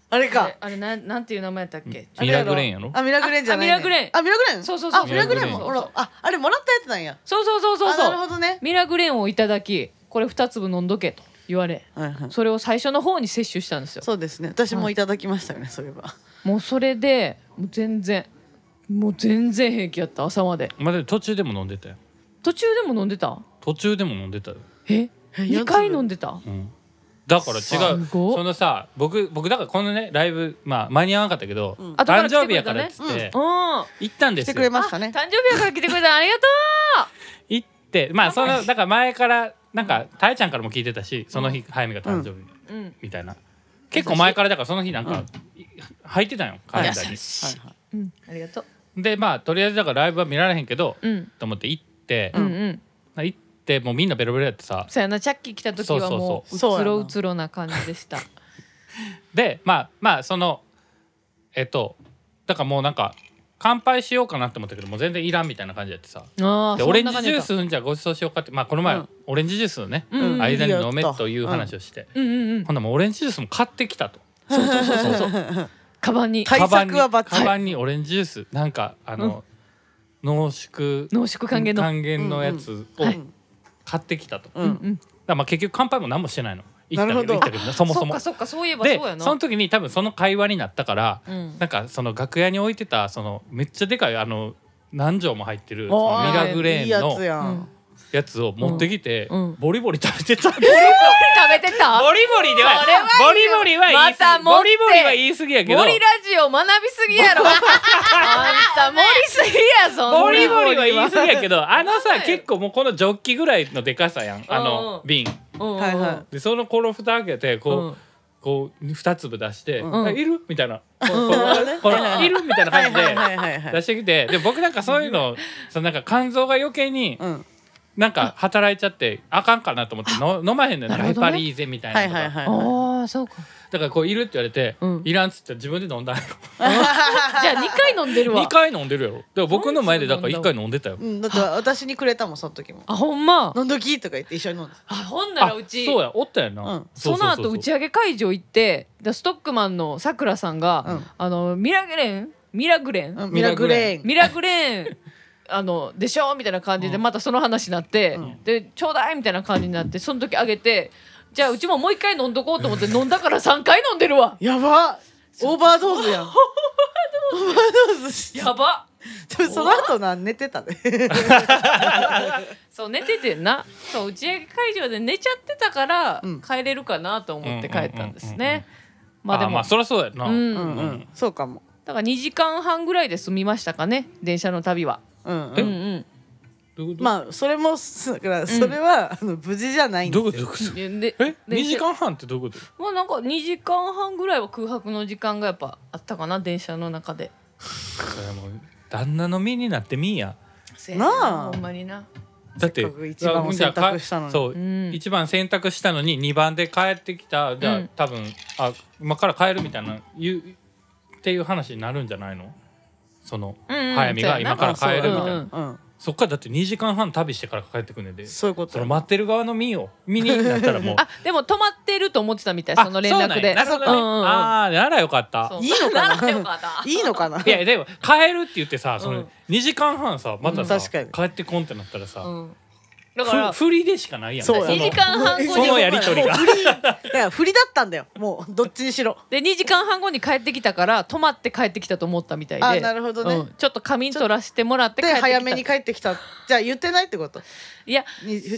あれか。あれなんなんていう名前やったっけ？ミラグレーンやろ？あミラグレーンじゃない、ね、ああミラグレーン。あミラグレーン？そうそうそう。あミラグレーン。も。ミラほらああれもらったやつなんや。そうそうそうそうそう。るほどね。ミラグレーンをいただきこれ2粒飲んどけと言われ。はいはい。それを最初の方に摂取したんですよ。そうですね。私もいただきましたよね、そういえば。もうそれでもう全然もう全然平気やった朝まで。まあでも途中でも飲んでたよ。途中でも飲んでた？途中でも飲んでたよ。え？2回飲んでた？うんだから違う。そのさ僕僕だからこのねライブまあ間に合わなかったけど、ん。後から誕生日やからっつって、うん。行ったんで来てすよくれましたね。誕生日やから来てくれた。ありがと行ってまあそのだから前からなんかたえちゃんからも聞いてたしその日早見が誕生日ううん。みたいな、結構前からだからその日なんか、入ってたんよカレンダーに。はい。はいうんありがとうでまあとりあえずだからライブは見られへんけど、うん。と思って行って、うんうん。行ってもうみんなベロベロやってさ。そうやなチャッキー来た時はもううつそう。そうそうろうつろな感じでした。でまあまあそのえっとだからもうなんか乾杯しようかなって思ったけどもう全然いらんみたいな感じやってさ。あでオレンジジュースじゃあご馳走しようかってまあこの前、うん。オレンジジュースをね、うん。うん間に飲めと。いう話をして、うんうんうん。ほんならもうオレンジジュースも買ってきたと。そうそうそうそうそう。カバンに対カバンに策はバッチリ。カバンにオレンジジュースなんかあの、濃縮濃縮還元の。還元のやつをはい買ってきたと、うんうん。らまあ結局乾杯も何もしてないの。行ったけどけどねそもそも。そっかそういえばそうでやな。その時に多分その会話になったから、うん。なんかその楽屋に置いてたそのめっちゃでかいあの何錠も入ってるミラグレーンのつやつを持ってきて、うん。うん。ボリボリ食べてた。ボ食べてた？リボリではボリボリは言い過ぎ、ボリボリは言い過ぎやけど。森ラジオ学びすぎやろ。あんた盛りすぎやそんなボリボリは言い過ぎやけどあのさはい結構もうこのジョッキぐらいのでかさやん。あうんの瓶。うんうん。はいはでそのこの蓋開けてこう、うん。こう二粒出して「ん。あいる?」みたいな「こうんここはいる?」みたいな感じで出してきて。で僕なんかそういうのそのなんか肝臓が余計にうんなんか働いちゃってあかんかなと思っての飲まへんのよね。ヘパリーゼみたいなのとかはいはいはいはい。ああそうかだからこういるって言われてうん。いらんっつって自分で飲んだんやろ。じゃあ二回飲んでるわ。2回飲んでるやろ。だから僕の前でだ。から1回飲んでたよ。うんだって私にくれたもんその時も。あほんま？飲んどきとか言って一緒に飲んであほんならうちそうやおったやな、うん。その後打ち上げ会場行ってでストックマンのさくらさんが、うん。あのミラグレン？ミラグレン、うん。ミラグレーン。ミラグレンあのでしょ？みたいな感じでまたその話になって、うん。でちょうだいみたいな感じになってその時あげてじゃあうちももう一回飲んどこうと思って飲んだから3回飲んでるわ。やば。オーバードーズやん。オーバードーズ。やば。でもその後な寝てたね。そう寝ててんな。そう打ち上げ会場で寝ちゃってたから、うん。帰れるかなと思って帰ったんですうんうん。うんうんね。まあでも。まあそりゃそうやな、うん。うんうん。そうかも。だから2時間半ぐらいで済みましたかね電車の旅は。うんうん。ううん。まあそれもすだからそれはあの無事じゃないんですよ。どういうこと？どういうこえ？電車2時間半ってどういうこと？まあなんか2時間半ぐらいは空白の時間がやっぱあったかな電車の中で。それもう旦那の身になってみんや。なあ。ほんまにな。だって一番を選択したのに。そう、うん。一番選択したのに2番で帰ってきたじゃあ、うん。多分あ今から帰るみたいな言うっていう話になるんじゃないの？その、早見が今から帰るみたいな、そっからだって2時間半旅してから帰ってくんねんで。そういうこと。その待ってる側の身を身になったらもう。あでも止まってると思ってたみたいあその連絡で。ああならよかった。いいのかな？ならよかった。いいのかな？いやでも帰るって言ってさそのうん。2時間半さまたさ、うん帰ってこんってなったらさ、うんだからふ振りでしかないやん。そうや。2時間半後にそのやりとりが。だから振りだったんだよ。もうどっちにしろ。で2時間半後に帰ってきたから泊まって帰ってきたと思ったみたいで。あなるほどね。うん。ちょっと仮眠取らせてもらって帰っでてきた。早めに帰ってきた。じゃあ言ってないってこと？いや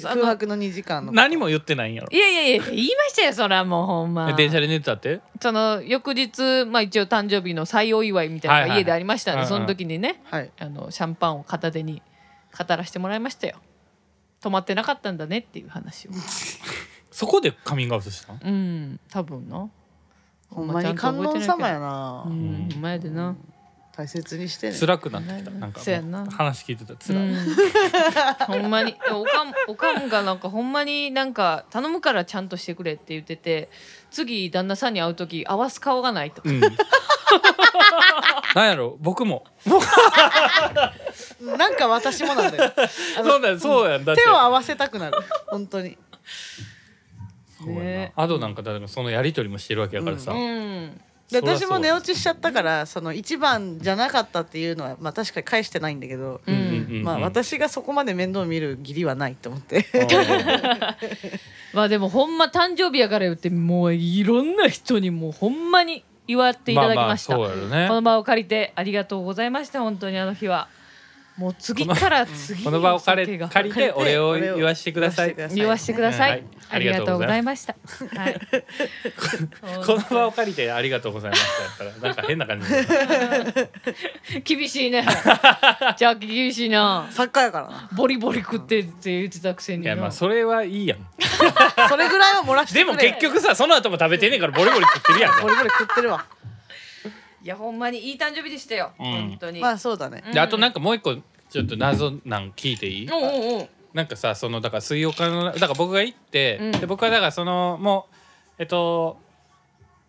空白の2時間の何も言ってないんやろ。いやいやいや言いましたよそれはもうほんま。電車で寝てたって？その翌日、まあ、一応誕生日の再お祝いみたいなのが家でありましたんで、はいはいその時にねはい。あのシャンパンを片手に語らせてもらいましたよ止まってなかったんだねっていう話を。そこでカミングアウトしたの？うん多分な。ほんまに観音様やな。うん。前でな。大切にしてね。辛くなってきた。な。んかそうやな。話聞いてたら辛い、うん。ほんまに。おかんおかんがなんかほんまになんか頼むからちゃんとしてくれって言ってて次旦那さんに会う時合わす顔がないと。うん。なんやろ？僕も。なんか私もなんだよ。そうだよそうやん。だ手を合わせたくなる。本当に。そうね。アドなんかだからそのやり取りもしてるわけやからさ、うん。で私も寝落ちしちゃったからその一番じゃなかったっていうのはまあ確かに返してないんだけど、うんまあ私がそこまで面倒見る義理はないと思って まあでもほんま誕生日やから言ってもういろんな人にもうほんまに祝っていただきました、まあまあねこの場を借りてありがとうございました本当にあの日はもう次から次にこの場を借り借りてお礼を言わしてください。言わしてください、はい。ありがとうございました。はい。この場を借りてありがとうございましたやったらなんか変な感じで 厳しいね。じゃあ厳しいな。作家やからな。ボリボリ食ってって言ってたくせにな。いやまあそれはいいやん。それぐらいは漏らしてくれ。でも結局さその後も食べてんねんからボリボリ食ってるやんボリボリ食ってるわいやほんまにいい誕生日でしたよ、うん。本当に、まあそうだね。うん。であとなんかもう一個ちょっと謎なん聞いていい、おうおうおう。なんかさそのだから水曜日のだから僕が行って、うん。で僕はだからそのもうえっと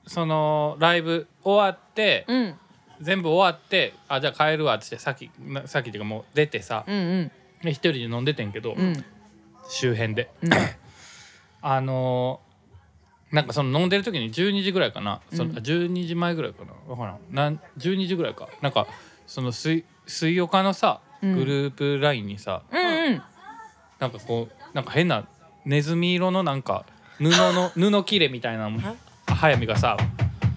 そのライブ終わって、うん。全部終わってあじゃあ帰るわっつってさっきなさっきっていうかもう出てさうんうん。で一人で飲んでてんけど、うん。周辺で。うん。あのーなんかその飲んでる時に12時ぐらいかな、そのうん12時前ぐらいかな。分からん。なん12時ぐらいか。なんかその水水岡のさうん。グループ LINE にさ、うんうん。なんかこうなんか変なネズミ色のなんか布の 布切れみたいな早見がさ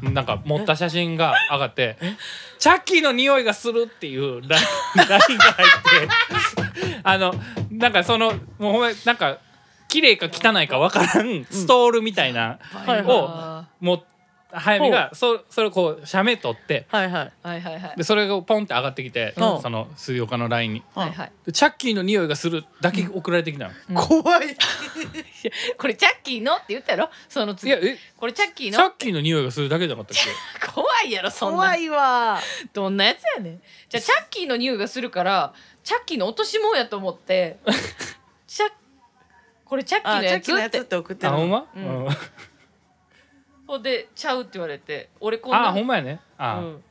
なんか持った写真が上がって「チャッキーの匂いがする」っていう LINE が入ってあのなんかそのもうほんまなんか綺麗か汚いかわからんストールみたいなはいをはもう早見がそそれをこう写メ撮ってはいはいいはいはい。でそれがポンって上がってきてうん。その水岡の LINE に。はいはい。で「チャッキーの匂いがする」だけ送られてきたの。うん。怖い。これチャッキーのって言ったやろ？その次。いやえこれチャッキーチャのッキーの匂いがするだけじゃなかったっけ？怖いやろそんな。怖いわ。どんなやつやねん。じゃあチャッキーの匂いがするからチャッキーの落とし物やと思ってチャッこれチャッキーあのチャッキーのやつっやつってて送ってるあほんま、うん。うん。ほんでちゃうって言われて俺こんなあほんまやね。あ、うん。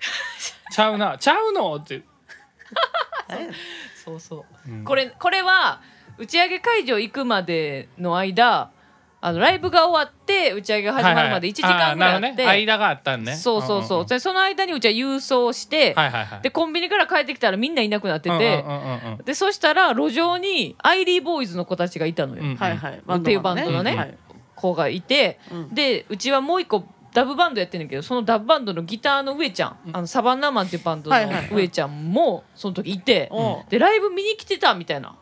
ちゃうな。ちゃうの？って、そうそう。うん。これこれは打ち上げ会場行くまでの間あのライブが終わって打ち上げが始まるまで1時間ぐらいあって、はいはいね。間があったんね。そうそうそう、んんんでその間にうちは郵送して、はいはいはい。でコンビニから帰ってきたらみんないなくなってて、うんうんうんうん。でそしたら路上にアイリーボーイズの子たちがいたのよ、うんはいはい。っていうバンドのねはい。子がいて。うん。でうちはもう一個ダブバンドやってんだけどそのダブバンドのギターの上ちゃん、あのサバンナマンっていうバンドの上ちゃんもその時いて、でライブ見に来てたみたいな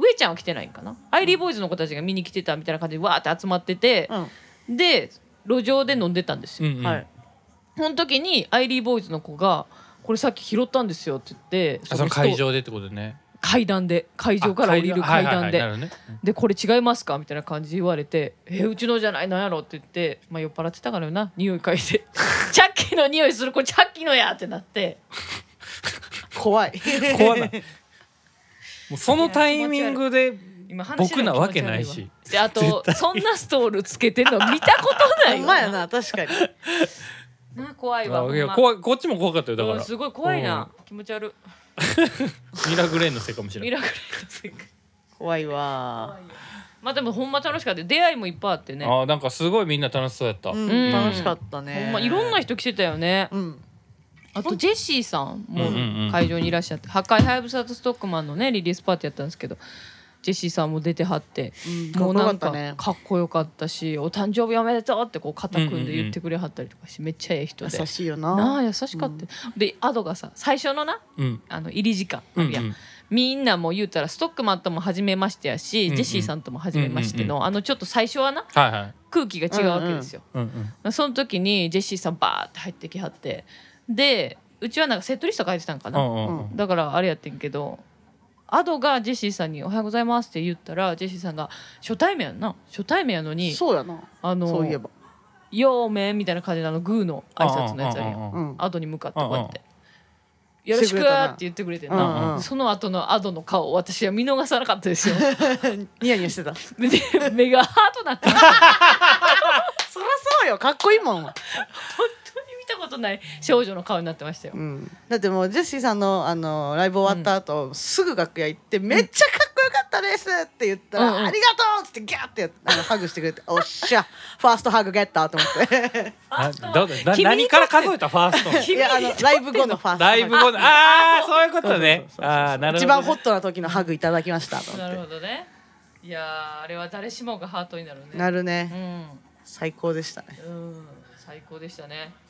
上ちゃんは来てないんかな、アイリーボーイズの子たちが見に来てたみたいな感じでわーって集まってて、で路上で飲んでたんですよ、うんうん。はい。その時にアイリーボーイズの子が「これさっき拾ったんですよ」って言ってあその会場でってことね。階段で会場から降りる階段で。でこれ違いますか？みたいな感じで言われて「えうちのじゃないなんやろ?」って言って、まあ、酔っ払ってたからよな。匂い嗅いで「チャッキーの匂いする。これチャッキーのや!」ってなって。怖い。怖ない。もうそのタイミングで僕なわけないし。であとそんなストールつけてんの見たことないよほんまやな確かに。な怖いわまあいや怖いこっちも怖かったよだから。うんすごい怖いな。気持ち悪い。ミラグレーンのせいかもしれない。ミラクルの世界怖いわ。まあでもほんま楽しかった。出会いもいっぱいあってね。あなんかすごいみんな楽しそうやった、うんうん。楽しかったね。ほんまいろんな人来てたよね。うんあとジェシーさんもうんうんうん会場にいらっしゃって「破壊ハイブサとストックマン」のねリリースパーティーやったんですけどジェシーさんも出てはってうん。もうなんかかっこよかったね。かっこよかったし「お誕生日おめでとう」ってこう肩組んで言ってくれはったりとかしてめっちゃええ人で。優しいよな。なあ優しかった、でアドがさ最初のなうん。あの入り時間あるやん、うんうん。みんなもう言うたらストックマンとも初めましてやし、うんうん。ジェシーさんとも初めましての、うんあのちょっと最初はなはいはい。空気が違うわけですよ、うんうん。その時にジェシーさんバーって入ってきはってでうちはなんかセットリスト書いてたんかな、うんうんうん。だからあれやってんけどアドがジェシーさんに「おはようございます」って言ったらジェシーさんが初対面やんな。初対面やのにそうやな。あのそういえば「よーめん」みたいな感じであのグーの挨拶のやつあるやんうんうんうん。うん。アドに向かってこうやって。うん「よろしく」って言ってくれてうんうんその後のアドの顔私は見逃さなかったですよ。ニヤニヤしてた。で目がハートなってりゃそうよ。かっこいいもん ことない少女の顔になってましたよ、うん、だってもうジェシーさんのあのライブ終わった後、すぐ楽屋行って「めっちゃかっこよかったです!」って言ったら「うんうん。ありがとう!」っつってギャーってあの ハグしてくれて「おっしゃ。ファーストハグゲッター」と思って。何から数えたファースト？のいやあのライブ後のファースト。ライブ後のああそういうことね。ああなるほどね。一番ホットな時のハグいただきましたと思なるってほどね。いやーあれは誰しもがハートになるね。なるうねん。最高でしたね。うん最高でしたね。う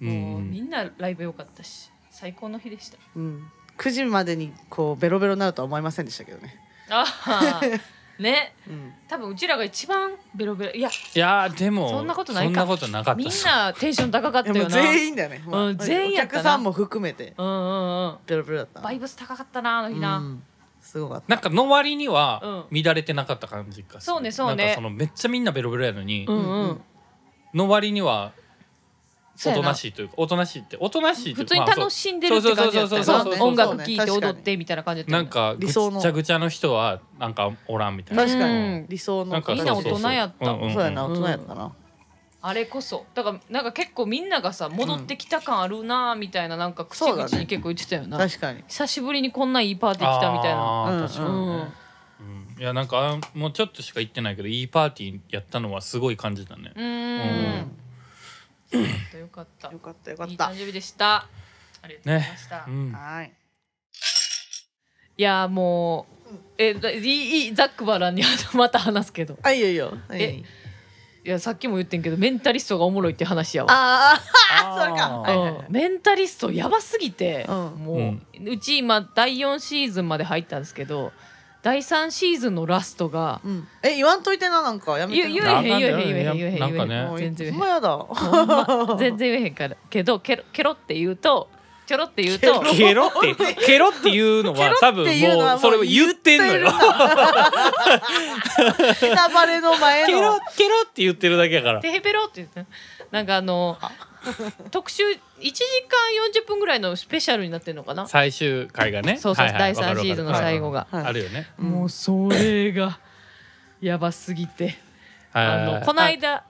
もうみんなライブ良かったし最高の日でした。うん。9時までにこうベロベロになるとは思いませんでしたけどね。ああ ね。うん。多分うちらが一番ベロベロ。いや。いやーでもそんなことないか。そんなことなかった。みんなテンション高かったよな。全員だよね、もうん全員やったな。お客さんも含めてうんうんうん。ベロベロだった。バイブス高かったなあの日な、うん。すごかった。なんかの割にはう乱れてなかった感じかそうねそうね。なんかそのめっちゃみんなベロベロやのに、うん。うん、うん。の割にはおとなしいというかおとなしいっておとなしい普通に楽しんでるって感じだったよそうそうそうそうな音楽聴いて踊ってみたいな感じだったよなんかぐちゃぐちゃの人はなんかおらんみたいな確かに、うん理想のなんかみんな大人やったそうやな大人やったな、あれこそだからなんか結構みんながさ戻ってきた感あるなみたいななんか口々に結構言ってたよな、確かに久しぶりにこんないいパーティー来たみたいな確かにね、うんうんいやなんかあもうちょっとしか行ってないけどいいパーティーやったのはすごい感じたねうーんよかった。よかったよかった。いい誕生日でした。ありがとうございました、うん。はいいやもうえだいいいいざっくばらんにまた話すけど。あいいよいいよ。えい。やさっきも言ってんけどメンタリストがおもろいって話やわ。ああそれか。はいはいはい。うん。メンタリストやばすぎて、うん。もう、ううんち今第4シーズンまで入ったんですけど第3シーズンのラストが。あ、うん、え言わんといてななんかやめて。言言えなへん言えへん言えへん言えへんなん言えへん。かね。全然言えへんほんま。全然言えへんから。けどケロケロって言うとちょろって言うとケロ？ってケロっていうのは多分もうそれを言ってんのよ。ネタバレの前ケロのケロって言ってるだけやから。テヘペロって言ってなんかあの 特集1時間40分ぐらいのスペシャルになってるのかな？最終回がね。そうそう、はいはい第3シーズンの最後が、はい。あるよね。もうそれがやばすぎて。この間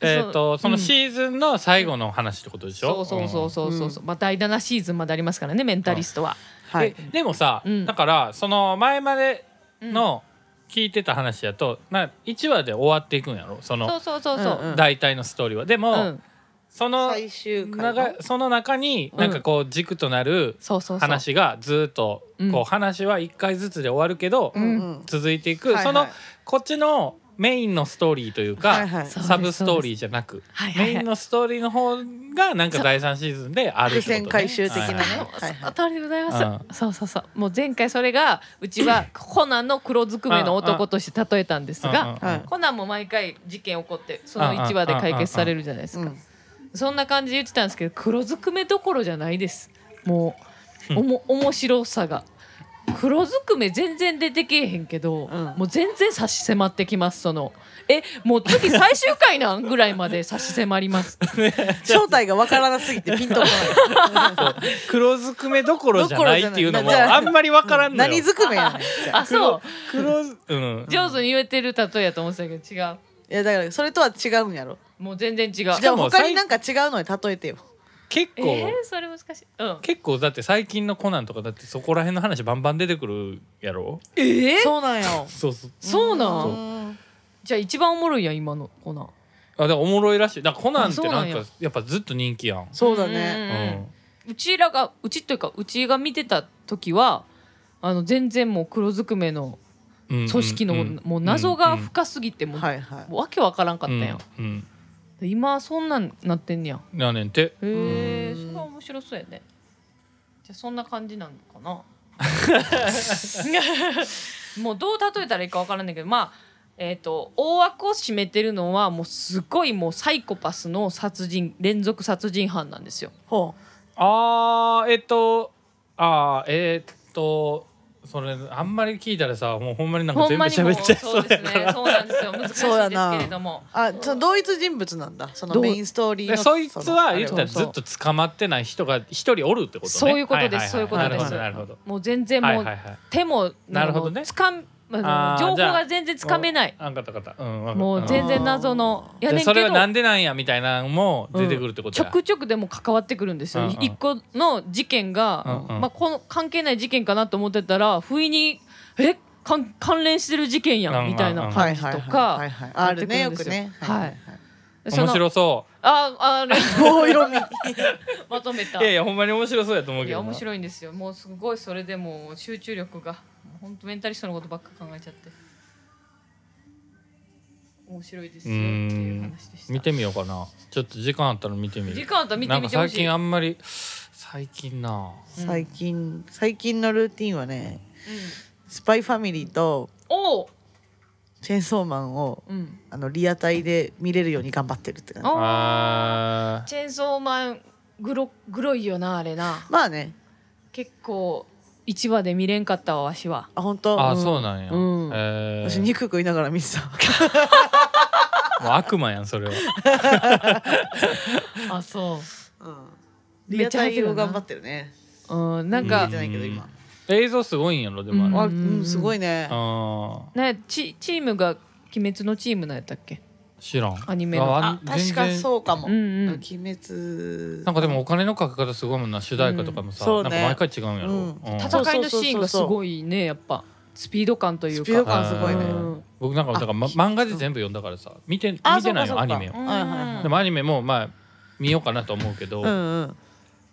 えっとそのうん。シーズンの最後の話ってことでしょ？そうそうそうそうそう。そう、まあ第7シーズンまでありますからねメンタリストは、はい。ででもさ、うん。だからその前までの聞いてた話やとな1話で終わっていくんやろ？そそうのそうそうそう、うんうん。大体のストーリーは。でも、うんその最終回の？中その中になんかこう軸となるそうそうそう。話がずっとうん。こう話は1回ずつで終わるけど、うんうん。続いていく、はいはい。そのこっちのメインのストーリーというか、はいはい。サブストーリーじゃなく、はいはいはいメインのストーリーの方がなんか第3シーズンであるってこと、ね、伏線回収的なね。はい。はいそうはい。はいありがとうございます、うんそうそうそうもう前回それがうちはコナンの黒ずくめの男として例えたんですが、うんうんうんはいコナンも毎回事件起こってその1話で解決されるじゃないですか、うんそんな感じで言ってたんですけど黒ずくめどころじゃないです。もうおも面白さが。黒ずくめ全然出てけえへんけど、うん。もう全然差し迫ってきますその。えもう次最終回なんぐらいまで 差し迫ります。正体がわからなすぎてピンとこ 黒ずくめどころじゃないっていうのもあんまりわからんのよ。ない何ずくめやねん。ああそう。黒ずうん。上手に言えてる例えやと思ってたけど違ういやだからそれとは違うんやろ。もう全然違う。じゃあ他になんか違うのに例えてよ。結構、えー、それ難しい。うん。結構だって最近のコナンとかだってそこら辺の話バンバン出てくるやろ？えー、そうなんよ。そうそう。そうなん？う。んじゃあ一番おもろいやん今のコナン。あだからおもろいらしい。だからコナンってなんかや。っぱずっと人気やん。そうだうん。ねうちらがうちというかうちが見てた時はあの全然もう黒ずくめの組組織のもう謎が深すぎてもう,、わけわからんかったや。ん、うん。うん。今そんなんなってんねや。うんやねんて。へえうん。それは面白そうやね。じゃあそんな感じなのかな。もうどう例えたらいいかわからんねんけどまあえっ、と大枠を占めてるのはもうすごいもうサイコパスの殺人連続殺人犯なんですよ。ほあーえっとあーえっとそれあんまり聞いたらさもうほんまになんか全部ほんまにもう喋っちゃいそそううですね。そうなんですよ。難しいですそうやな。けれどもうあその同一人物なんだ。そのどう？メインストーリーのえそいつはの言ったらずっと捕まってない人が一人おるってことね。そういうことです。はははそういうことです。なるほどなるほど。もう全然もうはいはいはい手もなるほどね。つかんあ情報が全然つかめない。あんかったかった。うんもう全然謎のやねんけでそれはなんどでなんやみたいなのも出てくるってことや、ちょくちょくでも関わってくるんですよ。うんうん。一個の事件がうんうん。まあこの関係ない事件かなと思ってたら不意にえ？関関連してる事件やうんうんうん。んみたいなはい感じはい。はいとかはいはい。あるねよ。くね。はい。そ面の白そああれ。棒読み まとめた。ういやいやほんまに面白そうやと思うけどや面白いんですよ。もうすごいそれでもう集中力が本当メンタリストのことばっか考えちゃって。面白いですうよっていうん。話でした。見てみようかな。ちょっと時間あったら見てみる。時間あったら見てなんか最みてほしい。近あんまり最近な。最近最近のルーティンはねうん。スパイファミリーとおうチェーンソーマンをうん。あのリアタイで見れるように頑張ってるって感じ。ああチェーンソーマングログロいよなあれな。まあね。結構一話で見れんかったわわしは。あ本当？あうんそうなんや、うん。えー。私肉食いながら見てた。もう悪魔やんそれは。あそう。ん。めリアタっちゃ入ってるなイを頑張ってるねううんなん。見か映像すごいんやろでもあれ、うん。すごいね。あねチチームが鬼滅のチームなんやったっけ？ー知らん。アニメの。あ確かそうかも。うんうん。鬼滅。なんかでもお金のかけ方すごいもんな主題歌とかもさ、うん。ね。なんか毎回違うんやろ、うん。うん。戦いのシーンがすごいねやっぱ。スピード感というか。スピード感すごいね。うん。僕なんかだから、ま、漫画で全部読んだからさ見て見あてないよアニメを。でもアニメもまあ見ようかなと思うけど、うんうん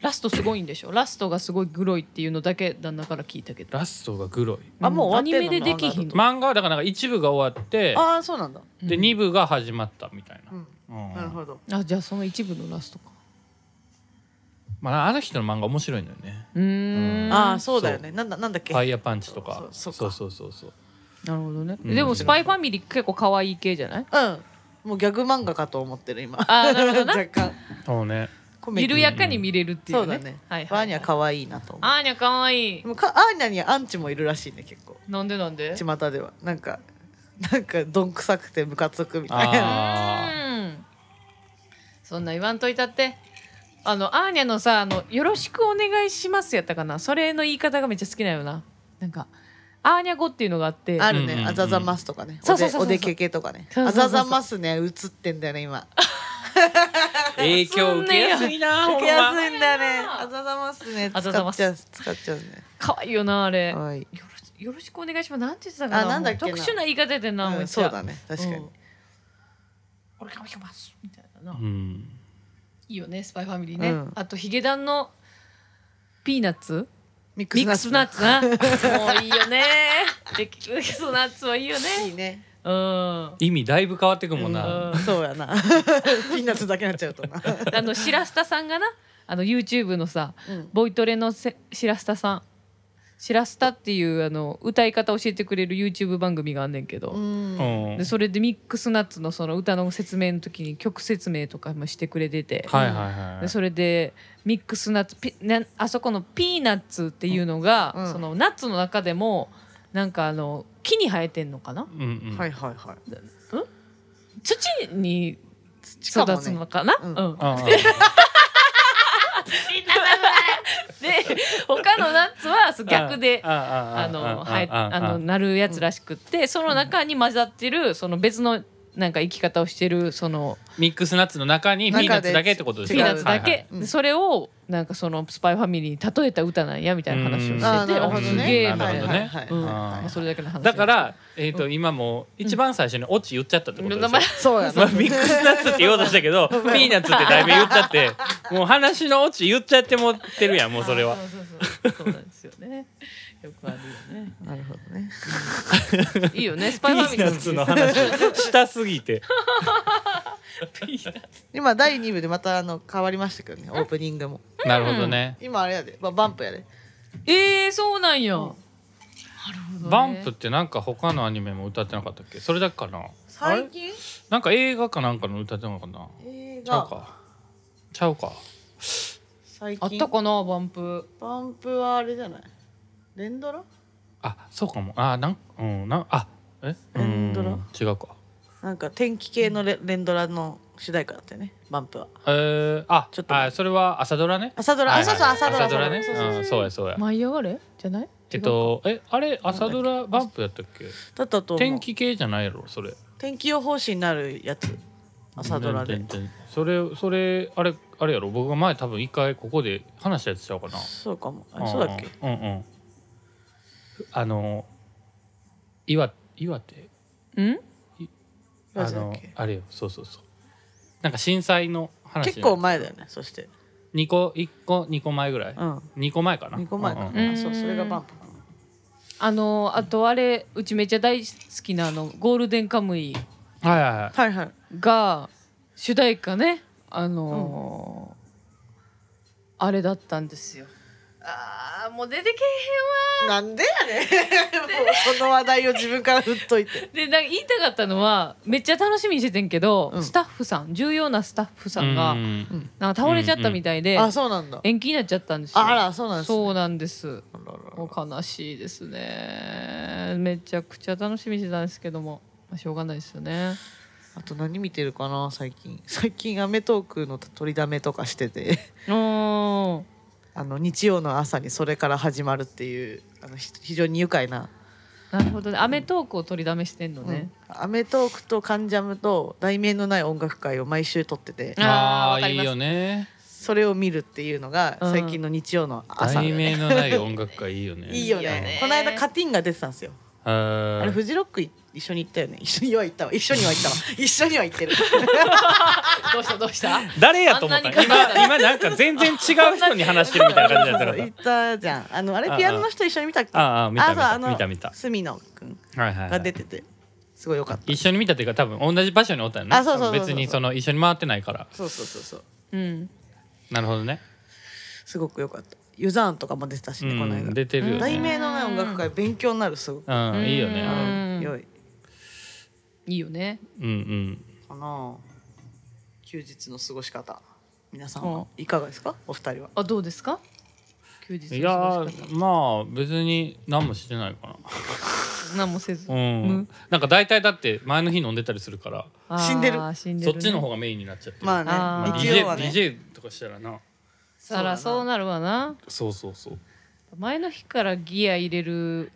ラストすごいんでしょ？ラストがすごいグロいっていうのだけ旦那から聞いたけど。ラストがグロい。あもう終わってんの？アニメでできひんの？漫画はだからなんか一部が終わってああそうなん。だで二部が始まったみたいな、うん。うん。なるほど。あじゃあその一部のラストか。まあ、あの人の漫画面白いのよね。うーん。ああそうだよね。なんだなんだっけ？ファイヤーパンチとか。そうそうそうそうそう。なるほどね、うん。でも「スパイファミリー」結構可愛い系じゃない？うん。もうギャグ漫画かと思ってる今。あーなるほどな。若干。そうね緩やかに見れるっていうね。そうだね。はいバーニャか可愛いなと思う。アーニャ可愛い。でもかアーニャにはアンチもいるらしいね結構。なんでなんで？巷では。なんか なんかどんくさくてムカつくみたいな。そんな言わんといたって。あのアーニャのさあの「よろしくお願いします」やったかな？それの言い方がめっちゃ好きだよな。なんかアーニャ語っていうのがあって。あるね、あざざますとかね。そうそうそうそうおでけけとかね。あざざますね。映ってんだよね今影響受けやすいな ほん受けやますいんだよね。あざざますね。あざざます。使っちゃう使っちゃうね。可愛いよなあれ、よろしよろしくお願いします。なんて言ってたかなあなんだ特殊な言い方でな、そうだね。確かに。うん。お願いします。みたいなな、うん。いいよねスパイファミリーね、うん。あとヒゲダンのピーナッツ？ミックスナッツ。なもういいよね。でミックスナッツはいいよね。いいねうん。意味だいぶ変わってくもんな、うん。そうやな。ピーナッツだけになっちゃうとな。あのしらスタさんがなあの YouTube のさ、うん。ボイトレのせしらスタさん。しらスタっていうあの歌い方教えてくれる YouTube 番組があんねんけど、うん。うん。でそれでミックスナッツのその歌の説明の時に曲説明とかもしてくれてて、はいはいはいでそれでミックスナッツピなあそこのピーナッツっていうのが、うん。そのナッツの中でもなんかあの木に生えてんのかな？うんうん。はいはいはい。土に土かもね育つのかな、うんうん。ああ。で 他のナッツは逆であのはいあ。あのなるやつらしくってその中に混ざってるその別のなんか生き方をしてるそのミックスナッツの中にピーナッツだけってことですねピーナッツだけ、はいはいうん。でそれをなんかそのスパイファミリーに例えた歌なんやみたいな話をうん。しててあーなるほどね。すげえみたいな。ねうん。はいそれだけの話。だから、えー、と今もう一番最初にオチ言っちゃったってことでしょ、名前そうやまあ、なミックスナッツって言おうとしたけど ピーナッツってだいぶ言っちゃってもう話のオチ言っちゃってもってるやんもうそれは。そうそうそう。そうなんですよねよくあるよね。なるほどね。いいよね。スパピイファミリーーナッツの話。したすぎて。今第2部でまたあの変わりましたけどねオープニングも。なるほどね、今あれやで。まあバンプやで。えー、そうなんや、うん。なるほどね。バンプってなんか他のアニメも歌ってなかったっけ？それだけかな。最近？なんか映画かなんかの歌ってなかったかな？映画。ちゃうか。ちゃうか。最近？あったかなバンプ。バンプはあれじゃない？連ドラ？あそうかも。あなんうんなんあえ？連ドラ？うん違うか。なんか天気系のレ連ドラの主題歌だったよねバンプは。えー、あちょっとあそれは朝ドラね？朝ドラ、はいはいあそうそう朝ドラ。朝ドラね？そうそうそうう。んそうやそうや。舞い上がれ？じゃない？えっとえあれ朝ドラバンプやったっけ？だったと思う。天気系じゃないやろそれ。天気予報士になるやつ。朝ドラで。全然それそれあれあれやろ？僕が前多分一回ここで話したやつちゃうかな。そうかも。あそうだっけ？うんうんあの岩岩手？うん？あのあれよ。そうそうそう。なんか震災の話。結構前だよねそして。2個1個2個前ぐらい、うん。2個前かな？2個前かな、うんうんうん。そうそれがバンプあのあとあれうちめっちゃ大好きなあのゴールデンカムイ。はいはいはい。はいはい。が主題歌ね。あのーあれだったんですよあーもう出てけへんわなんでやねん。もうその話題を自分から振っといて。でなんか言いたかったのはめっちゃ楽しみにしててんけど、うん。スタッフさん重要なスタッフさんがうん。なんか倒れちゃったみたいで、あそうなんだ。延期になっちゃったんですよ。あらそうなんですね。そうなんです。あららら。もう悲しいですね。めちゃくちゃ楽しみにしてたんですけども、まあ、しょうがないですよね。あと何見てるかな最近。最近『アメトーーク』の取りだめとかしてて。うんあの日曜の朝にそれから始まるっていうあのひ非常に愉快な。なるほどね『アメトーク』を取りだめしてんのね、うん。アメトーークとカンジャムと題名のない音楽会を毎週撮ってて。あーあわかります。あいいよね。それを見るっていうのがうん。最近の日曜の朝、題名のない音楽会いいよね。いいよね。いいよね。この間カティンが出てたんですよ。えーあれフジロックい一緒に行ったよね？一緒には行ったわ。一緒には行ったわ。一緒には行ってる。どうした？どうした？誰やと思った？今今なんか全然違う人に話してるみたいな感じだった行ったじゃん。あのあれピアノの人一緒に見たっけ？ああ見た見たそうあの見た見た。隅野くんはいはい、はい。が出てて。すごい良かった。一緒に見たっていうか多分同じ場所におったよねあそうそう別にその一緒に回ってないから。そうそうそうそう。うん。なるほどね。すごく良かったユザーンとかも出てたしね、このうん間。出てるよね。題名のね音楽会勉強になるすごく、うんいいよね。うん。良い。いいよね。うんうん。かな。休日の過ごし方。皆さんはいかがですか？お二人は。あどうですか？休日いやの過ごし方。ーまあ別に何もしてないかな。何もせず。うん。なんか大体だって前の日飲んでたりするから。死んでる。死んでるね。そっちの方がメインになっちゃってる。まあね。あー。日曜 DJ, DJ とかしたらなそらそうなるわな。そうそうそう。前の日からギア入れる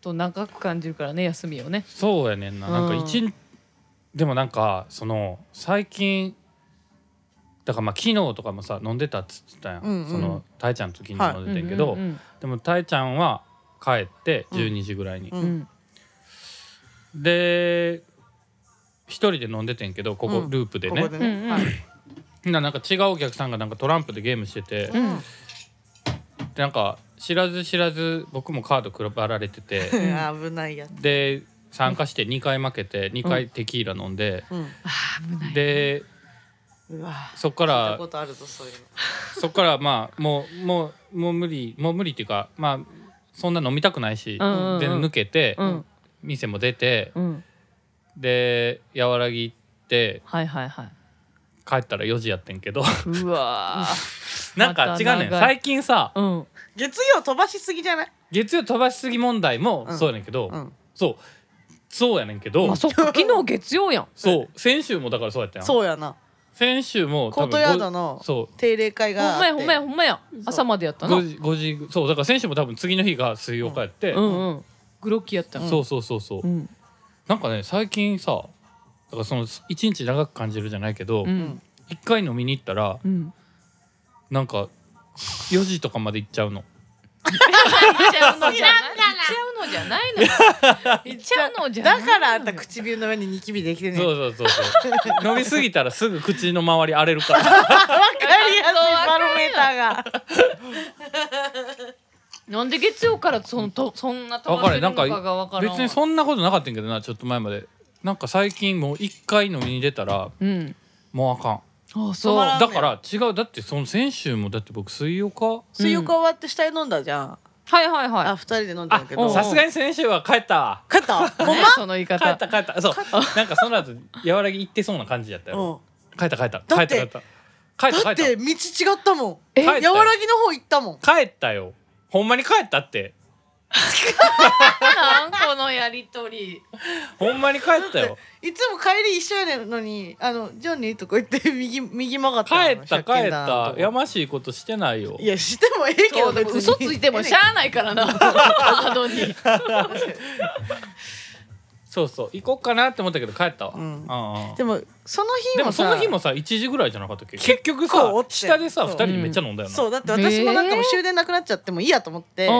と長く感じるからね休みをね。そうやねんな。なんかうん一日でもなんかその最近だからまあ昨日とかもさ飲んでたっつってたやん、うんうん。そのたいちゃんと昨日飲んでたんやけど、うんうんでもたいちゃんは帰ってうん。12時ぐらいに、ううんん。で一人で飲んでてんけどここうん。ループでね、ここでね、うんうん。はいななんか違うお客さんがなんかトランプでゲームしてて、うん。でなんか知らず知らず僕もカード配られてて危ないやつ、で参加して2回負けて2回テキーラ飲んで、うん、あー危ない。でうわ。そっからそういうの。そっからまあもうもうもう無理もう無理っていうかまあそんな飲みたくないし、うんうんうん。で抜けて、うん。店も出てうん。で和らぎ行ってはいはいはい帰ったら4時やってんけど。うわー。なんか違うねん。長い最近さうん。月曜飛ばしすぎじゃない、月曜飛ばしすぎ問題もうん。そうやねんけど、うん、そう。そうやねんけど、あそっか 昨日月曜やん。そう。先週もだからそうやったやん。そうやな。先週もコート多分ヤードのそう。定例会があって。ほんまやほんまやほんまや。朝までやったな。5時5時そう。だから先週も多分次の日が水曜日やって、うんうん。グロッキーやったそうそうそうそう、うん。なんかね最近さだからその一日長く感じるじゃないけどう一、ん回飲みに行ったらうん。なんか4時とかまで行っちゃうの。行っちゃうのじゃない行っちゃうのじゃないの。行っちゃうのじゃないだからあんた唇の上にニキビできてね。そうそうそうそう。飲みすぎたらすぐ口の周り荒れるから。わかりやすいバロメーターが。なんで月曜からそのとそんな飛ばせるのかがわからんわ。別にそんなことなかったんやけどなちょっと前までなんか最近もう一回飲みに出たらうん。もうあかん。あそう。だから違う。だってその先週もだって僕水曜か水曜日終わって下へ飲んだじゃん、はいはいはい。あ二人で飲んだんだけど。さすがに先週は帰った。わ帰った？ほんまねその言い帰っ方た帰った。そう。なんかその後和らぎ行ってそうな感じやったよう帰った帰った。だって帰った帰った。帰ったん、だっ帰って道違ったもん。え？帰ったよ。柔らぎの方行ったもん。た帰ったよ。ほんまに帰ったってなんこのやりとり。ほんまに帰ったよ。いつも帰り一緒やねんのにあのジョニーとこ行って右 右曲がったの。帰った帰った。やましいことしてないよ。いやしてもええけど別に。嘘ついてもしゃあないからな。あのにそうそう。行こうかなって思ったけど帰ったわ、うん。でもその日でももさその日もさ1時ぐらいじゃなかったっけ？結局さ結構おって。下でさそう。2人でめっちゃ飲んだよな、そうだって私もなんかもう終電なくなっちゃってもいいやと思って、うん。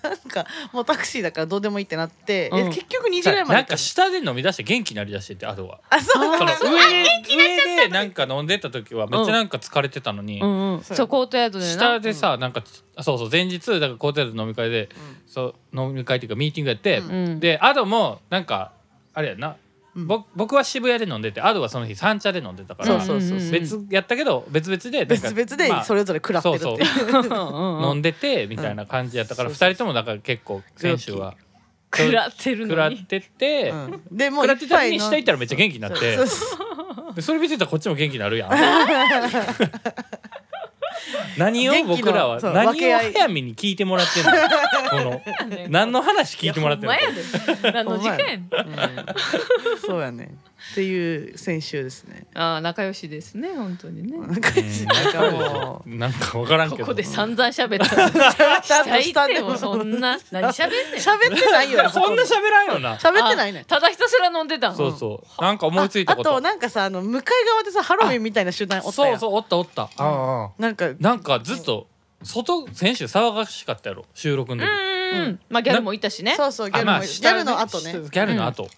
なんかもうタクシーだからどうでもいいってなって、うん。え結局2時ぐらいまでなんか下で飲み出して元気になりだしててあとは。あそうその？そう上で上でなんか飲んでた時はめっちゃなんか疲れてたのに、うん。うんそうそうコートヤードでな。下でさなんかあそうそう前日だからコーテール飲み会で、そう飲み会っていうかミーティングやって、うん。うんでアドもなんかあれやな、うん。ぼ僕は渋谷で飲んでてアドはその日三茶で飲んでたから、別やったけど別々で別々でそれぞれ食らってるって飲んでてみたいな感じやったから、うん。二人ともだから結構先週は。食らってる食らっのにてて、うん。でもう食らってた時に下行ったらめっちゃ元気になって。それ見てたらこっちも元気になるやん 何を僕らは何を早めに聞いてもらってんの？この 何の話聞いてもらってんの？何の時間やん。そうやねっていう先週ですね。ああ仲良しですね本当にね。なんかうんなんかもう なんか分からんけど。ここで散々喋った。下行ってもそんな 何喋んねん。喋ってないよ。そんな喋らんよな。喋ってないね。あただひたすら飲んでたんそうそう。なんか思いついたこと。ああとなんかさあの向かい側でさハロウィンみたいな集団おったやん。そうそうおったおった、ああなんかなんかずっと外先週騒がしかったやろ。収録の時、うんうんまあギャルもいたしね。そうそうギャルも、あまあギャルの後ね。ギャルの後、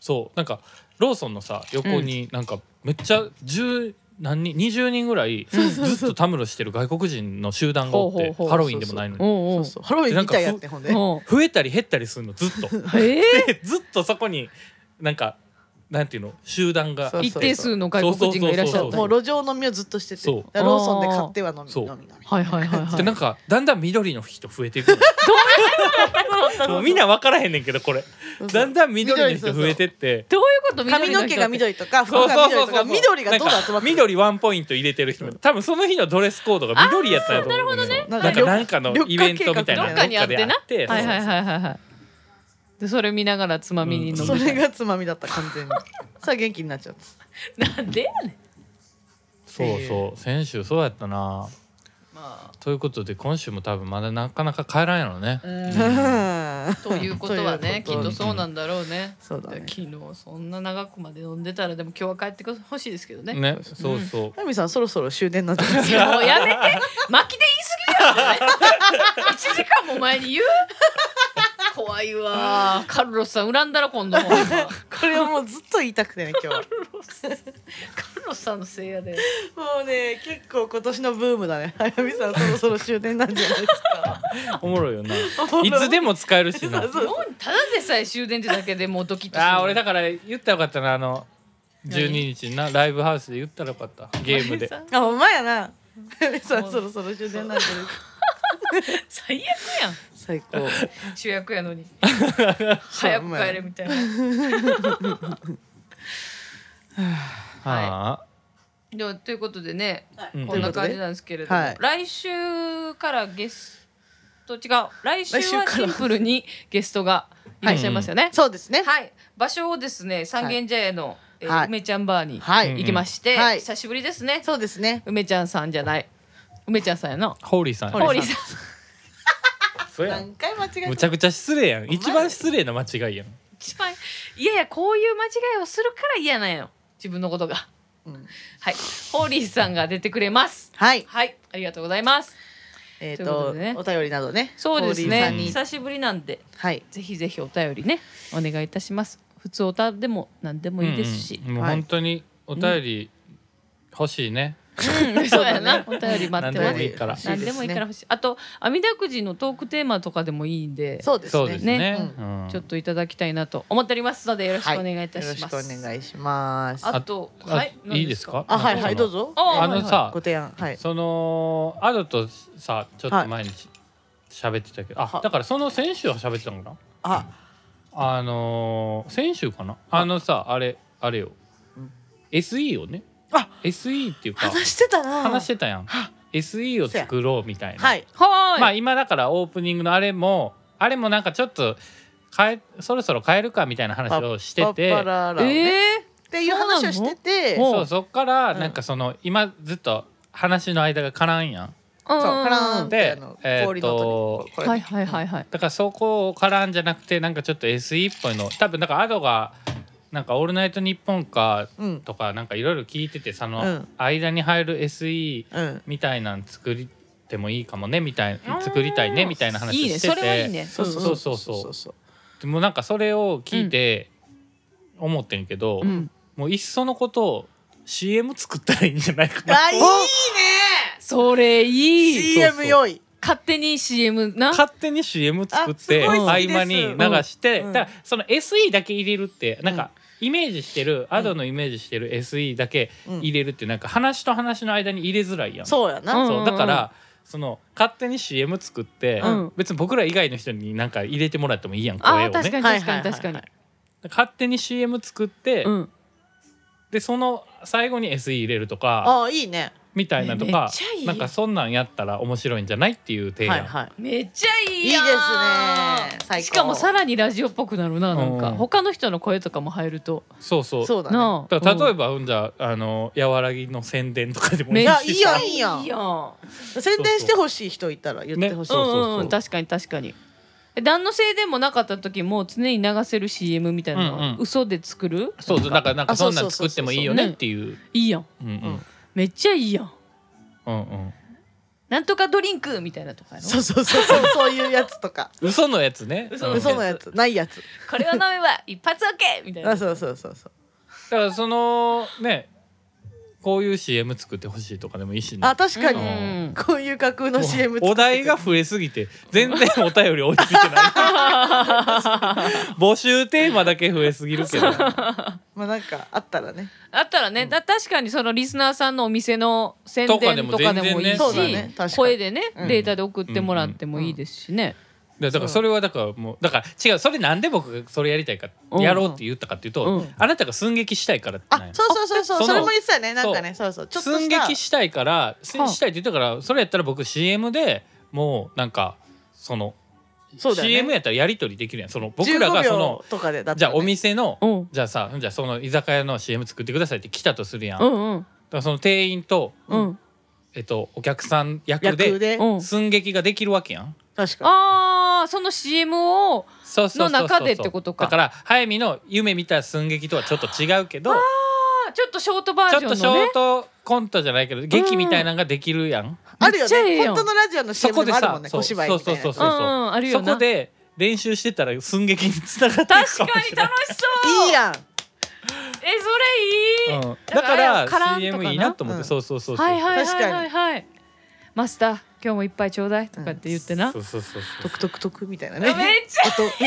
そう。なんかローソンのさ横になんかめっちゃ10何人20人ぐらいずっとたむろしてる外国人の集団がおってハロウィンでもないのに。ハロウィンみたいやってほんで増えたり減ったりするのずっと。ええでずっとそこになんかなんていうの集団が。そう一定数の外国人がいらっしゃったそうそうもう路上飲みをずっとしてて。ローソンで買っては飲み飲み飲みはいはいはいはい。でなんかだんだん緑の人増えていくうみんな分からへんねんけどこれ。だんだん緑の人増えてって。どういうこと髪の毛が緑とか服そうが緑とかそうそうそう緑がどんどん集まって緑ワンポイント入れてる人。も多分その日のドレスコードが緑やったんやと思う。ねななんんかかなんかのイベントみたいなどっかにあってな。はいはいはいはいでそれ見ながらつまみに飲む。それがつまみだった完全に。さあ元気になっちゃったなんでやねん。そうそう先週そうやったな。まということで今週も多分まだなかなか帰らんやろね。あということはねということ。きっとそうなんだろうね。そうだね。昨日そんな長くまで飲んでたらでも今日は帰ってほしいですけどね。ねそうそう。タミさんそろそろ終電なんじゃないで。すいかやもうやめて。巻きで言い過ぎやん1 時間も前に言う？怖いわ。カルロスさん恨んだら今度。これをもうずっと言いたくてね今日は。ロスさんのせいやで。もうね結構今年のブームだね。はやみさんそろそろ終電なんじゃないですか。おもろいよな。い。つでも使えるしな。そうそう。もうただでさえ終電ってだけでもうドキッとする。あー俺だから言ったらよかったなあの12日になライブハウスで言ったらよかった。ゲームで。あほんまやな。はやみさんそろそろ終電なんじゃないですか。最悪やん最高。主役やのに。早く帰れみたいな。はあでもということでねうん。こんな感じなんですけれども、はい。来週からゲスト違う。来週はシンプルにゲストがいらっしゃいますよね。そうですね。はい、場所をですね三軒茶屋の、えーはい。梅ちゃんバーにはい。行きまして、はい。久しぶりですね。そうですね。梅ちゃんさんじゃない。梅ちゃんさんやな。ホーリーさん。ホーリーさん。そうやん。何回間違えた？むちゃくちゃ失礼やん。一番失礼な間違いやん。一番いやいやこういう間違いをするから嫌なんよ。自分のことが。うん。はい、ホーリーさんが出てくれます。はい。はい、ありがとうございます。えっということとでね。お便りなどね。そうですね。ホーリーさん。に。久しぶりなんで。はい。ぜひぜひお便りね。お願いいたします。普通おたでも何でもいいですし、うん。うんもうはい本当にお便り欲しいねうん そうやな。お便り待ってます。何でもいいから。何でもいいから欲しい。あと阿弥陀くじのトークテーマとかでもいいんでそうですね。ね。ちょっといただきたいなと思っておりますのでよろしくお願いいたします、よろしくお願いします。あとあはいいいですか？あはいはいどうぞ。ああのさご提案はい。そのアドとさちょっと前にし喋ってたけどあはだからその先週は喋ってたのかな？あ。あのー先週かな？あのさあれあれよ。うん。SE をねあ SE っていうか話してたな。話してたやん。SE を作ろうみたいな。はいはーい、まあ今だからオープニングのあれもあれもなんかちょっと変えそろそろ変えるかみたいな話をしてて。パッパララをね。えっていう話をしてて。そうそう。そっからうん。なんかその今ずっと話の間が絡んやん。ー、うん。そうカラーンってでえーっと氷の音にこれ。はいはいはいはい。だからそこを絡んじゃなくてなんかちょっと SE っぽいの。多分だからアドがなんか「オールナイトニッポン」かうん。とかなんかいろいろ聞いててそのうん。間に入る SE うん。みたいなん作りてもいいかもねみたいあー。作りたいねみたいな話いいねしててそれはいいね。そうそうそうそう。でもなんかそれを聞いて思ってんけど、うん。もういっそのことを CM 作ったらいいんじゃないかなあいいね。それいい。CM 良い。勝手に CM な？勝手に CM 作って合間に流して、うんだからその SE だけ入れるってなんかイメージしてる、アドのイメージしてる SE だけ入れるってなんか話と話の間に入れづらいやん。そうやな。うんそうだからその勝手に CM 作って、うん。別に僕ら以外の人になんか入れてもらってもいいやんあ声をね。ー確かにはい確かに確かに。勝手に CM 作って、うん。でその最後に SE 入れるとかああいいねみたいなとめかっちゃいい。なんかそんなんやったら面白いんじゃないっていう提案、はいはい。めっちゃいいいいですね。最高。しかもさらにラジオっぽくなるななんか。うん。他の人の声とかも入ると。そうそう。そうだね。なあ。だから例えば、うん、じゃああの和らぎの宣伝とかでもいいしいやさいいやん。いいやん。宣伝してほしい人いたら言ってほしい、ね。そうそうそう。うんうん。確かに確かに。え何のせいでもなかった時も常に流せる CM みたいなの、うんうん。嘘で作る？そうそう。だからなんかあそんなん作ってもいいよねっていう。いいやん。うんうんめっちゃいいやん。うんうん。なんとかドリンクみたいなとかやろ？そうそうそうそう。そういうやつとか。嘘のやつね。嘘うん嘘のやつ。ないやつ。これを飲めば一発 OK みたいな。あそうそうそうそう。だからそのねこういう CM 作ってほしいとかでもいいしね。あ確かうにん。こういう架空の CM 作ってお題が増えすぎて全然お便り追いついてない。募集テーマだけ増えすぎるけど。まあなんかあったらね。あったらね、だ確かにそのリスナーさんのお店の宣伝とかでもいい全然ね。し、そうだね。確かに。声でね、うん。データで送ってもらってもいいですしね。だからそれはだからもうだから違うそれなんで僕がそれやりたいかうん。やろうって言ったかっていうと、うん。あなたが寸劇したいからってあそうそうそうそうそれも言ってたよね。なんかねそうそうちょっと寸劇したいからしはあしたいって言ったからそれやったら僕 CM でもうなんかそのそうね。CM やったらやり取りできるやん。その僕らが15その秒とかでだね。じゃあお店のうん。じゃあさじゃあその居酒屋の CM 作ってくださいって来たとするやん、だかうん。うんらその店員と、うん。えっと、お客さん役で。寸劇ができるわけやん確かああその CM をそうそうそうそう。の中でってことか。だから早見の夢見た寸劇とはちょっと違うけどあちょっとショートバちージょっとショートコントじゃないけど劇みたいなのができるやん、あるよめっちゃええやん。ね本当のラジオのそ CM こでもあるもんねそう小芝居みたいなそうそうそうう。んうんあるよな。そこで練習してたら寸劇につながっていくかも確かにしれない。楽しそう。いいやん。えそれいい、うん、だからだから絡んとかな。CM いいなと思って、うん。そうそうそうそうはいはいはいはいはい。マスター今日もいっぱいちょうだいとかって言ってな、そうそうそうトクトクトクみたいなめっねちゃ音。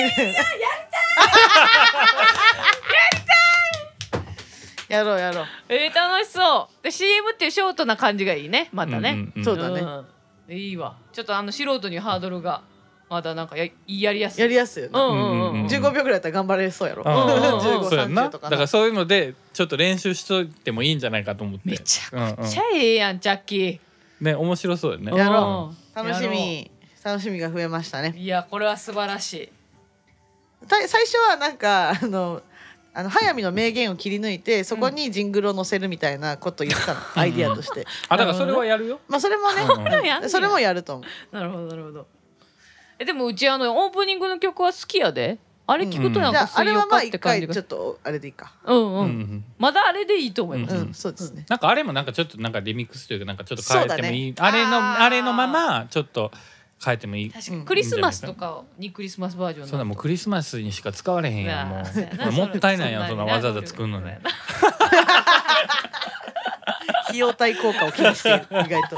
やろう。やろう。えー、楽しそう。で CM っていうショートな感じがいいね。またね、うんうんうん。そうだね。うん。いいわ。ちょっとあの素人にハードルがまだなんかややりやすい。やりやすいよね。うんうんうんうん。15秒ぐらいだったら頑張れそうやろ。うんうん そうやんな1530とかなだからそういうのでちょっと練習しといてもいいんじゃないかと思って。めちゃうんうん。くちゃええやんジャッキーね面白そうよね。やろう。ん。楽しみ。楽しみが増えましたね。いやこれは素晴らしい。た最初はなんかあのあの早見の名言を切り抜いてそこにジングルを載せるみたいなことを言ってたの、アイディアとして。あだからそれはやるよ。まあそれもね、それもやると思う。なるほどなるほど。えでもうちあのオープニングの曲は好きやであれ聞くとなんじゃああれはまあ一回ちょっとあれでいいか。うんうん、まだあれでいいと思います、うん、うん。そうですね、なんかあれもなんかちょっとなんかリミックスというかなんかちょっと変えてもいい、そうだね。あれのあれのままちょっと変えてもいい。確かに。うんクリスマスとかにクリスマスバージョンそんなもうクリスマスにしか使われへんやんもう。もったいないやんそんなにそんなわざわざ作るのね 費用対効果を気にしている意外と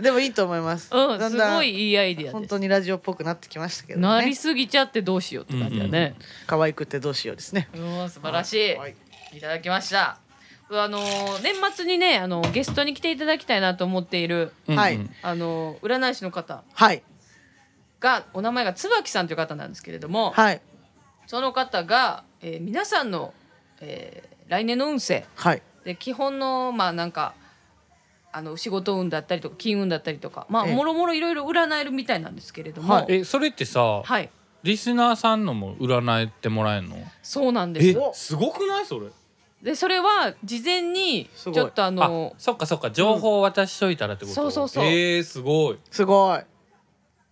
でもいいと思います、うんすだんだんごいいいアイディアです。本当にラジオっぽくなってきましたけどなりねすぎちゃってどうしようって感じだね、可愛くてどうしようですね。うん、素晴らしい、はい。い、ただきました。あのー年末にねあのゲストに来ていただきたいなと思っているはいうんうん。あの占い師の方。はい。がお名前が椿さんという方なんですけれども、はい。その方が、えー皆さんの、えー来年の運勢はい。で基本のまあなんかあの仕事運だったりとか金運だったりとかまあええ。もろもろいろいろ占えるみたいなんですけれども、はえそれってさはい。リスナーさんのも占えてもらえるの？そうなんですすごくないそれ？でそれは事前にちょっとあのあそっかそっか。情報を渡しといたらってこと、そうそうそう。えー、すごい。すごい。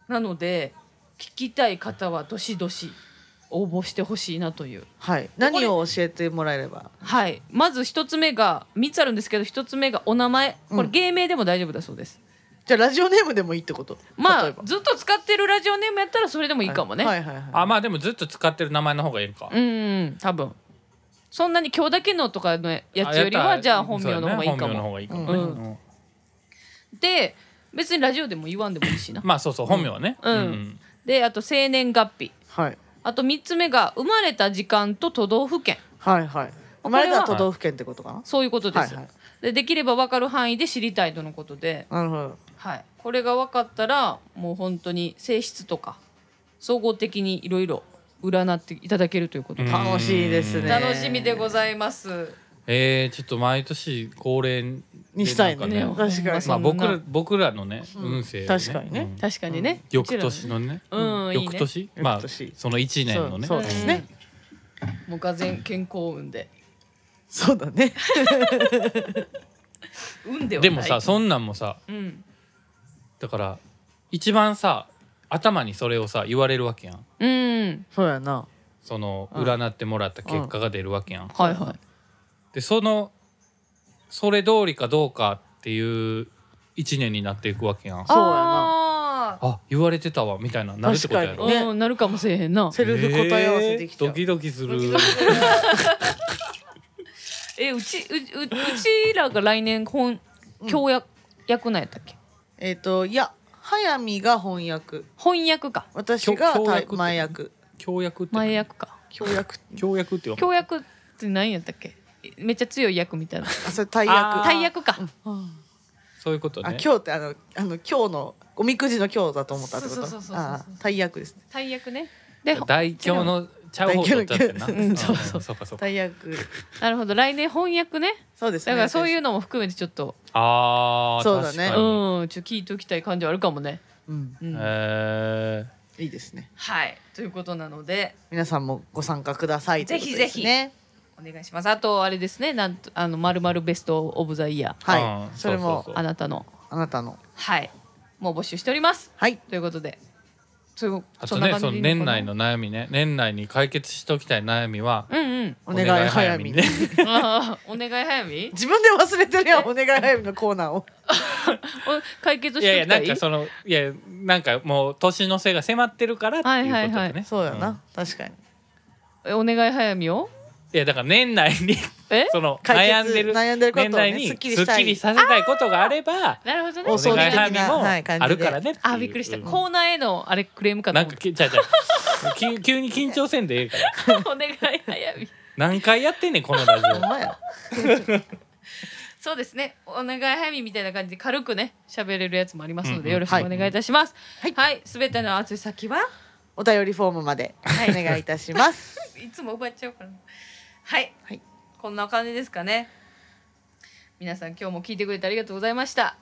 なので聞きたい方はどしどし応募してほしいなという。はい。何を教えてもらえれば？はい。まず一つ目が3つあるんですけど一つ目がお名前。これうん。芸名でも大丈夫だそうです、じゃあラジオネームでもいいってこと？まあずっと使ってるラジオネームやったらそれでもいいかもね、はい。はいはいあまあでもずっと使ってる名前の方がいいんか、うんうん多分。そんなに今日だけのとかのやつよりはじゃあ本名の方がいいかも、方がいいかもね、うんうんで別にラジオでも言わんでもいいしな、まあそうそう本名はね、うん。であと生年月日。はいあと3つ目が生まれた時間と都道府県。はいはい。生まれた都道府県ってことかな？そういうことです、はいはい。でできれば分かる範囲で知りたいとのことで、なるほど。はい、これが分かったらもう本当に性質とか総合的にいろいろ占っていただけるということ楽しいですね。楽しみでございます。えー、ちょっと毎年恒例でにしたいねなんかね確かに。まあ僕ら僕らのね運勢をね、確かにね。うん。確かにね、翌年のね、うん。翌年？まあその一年のね。そうそうですね。うん。もうがぜん健康運で。そうだね。運ではない。でもさそんなんもさうん。だから一番さ頭にそれをさ言われるわけやん。うん。そうやな。そのうん占ってもらった結果が出るわけやん、はいはいでそのそれ通りかどうかっていう一年になっていくわけやん。そうやな。ああ言われてたわみたいななるってことやろね。うんなるかもしれへんな。セルフ答え合わせできちゃう、えードキドキする。えうちうううちらが来年本教役、役なんやったっけ？えっ、といや早見が翻訳。翻訳か。私が前役協約って前役か。協約。協約ってよ教役って何やったっけ？めっちゃ強い役みたいな。あそれ大あー。役大役か、そういうことあね。今日ってあのあの今日のおみくじの今日だと思ったってこと？そうそうそうそうそうああ大役ですね。大役ね。で大凶のちゃう方取っちゃってん。なそうそうそう。かそうか。大役。なるほど。来年翻訳ね。そうですね。だからそういうのも含めてちょっと。あーそうだね。うん。ちょっと聞いておきたい感じはあるかもね、うん。うん。えいいですね。はい。ということなので。皆さんもご参加くださいぜひということですねお願いします。あとあれですね。なんとあのまるまるベストオブザイヤーはいうんそれもそう。そうあなたの。あなたの。はい。もう募集しております。はい。ということで。そうあそんなとねその感じでいいのかな？年内の悩みね。年内に解決しておきたい悩みはうんうん。お願い早見ね。あーお願い早見 自分で忘れてるやんお願い早見のコーナーを。お 解決いしておきたい？やいやなんかそのいやなんかもう年の瀬が迫ってるからっていうことでね、はいはいはい。そうやな、ん確かに。えお願い早見を？いやだから年内にえ？その解決悩んでる悩んでることをね年内にすっきりしたい。すっきりさせたいことがあればなるほどね。おお願い的なもはい感じであるからねっていう。あびっくりした、うん。コーナーへのあれクレームかとなんかきじゃあじゃあ急急に緊張せんでええから。お願い早見。何回やってんねんこのラジほんまや。そうですね。お願い早見みたいな感じで軽くね喋れるやつもありますのうんうん。でよろしくお願いいたします、はい。はい。すべ、ての宛先は？お便りフォームまで。はい。お願いいたします。いつも奪っちゃうからなはい、はい。こんな感じですかね。皆さん今日も聞いてくれてありがとうございました。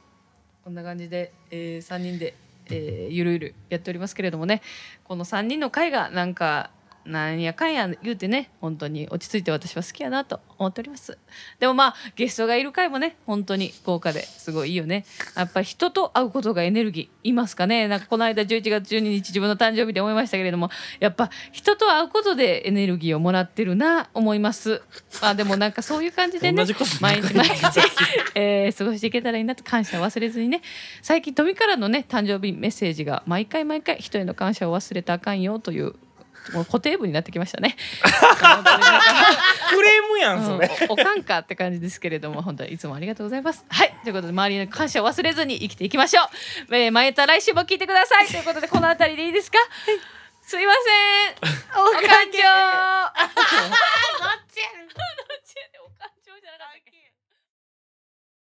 こんな感じで、えー、3人で、えーゆるゆるやっておりますけれどもね。この3人の会がなんかなんやかんや言うてね本当に落ち着いて私は好きやなと思っております。でもまあゲストがいる回もね本当に豪華ですごいいいよね。やっぱり人と会うことがエネルギーいますかね。なんかこの間11月12日自分の誕生日で思いましたけれどもやっぱ人と会うことでエネルギーをもらってるな思います。まあでもなんかそういう感じでね。毎日毎日、えー過ごしていけたらいいなと感謝を忘れずにね。最近富からのね誕生日メッセージが毎回毎回人への感謝を忘れたらあかんよというもう固定部になってきましたね。クレームやうんおおかんかって感じですけれども本当にいつもありがとうございます。はいということで周りの感謝を忘れずに生きていきましょう。えー、前田来週も聞いてくださいということでこの辺りでいいですか？すいません。お感情。どっちやねん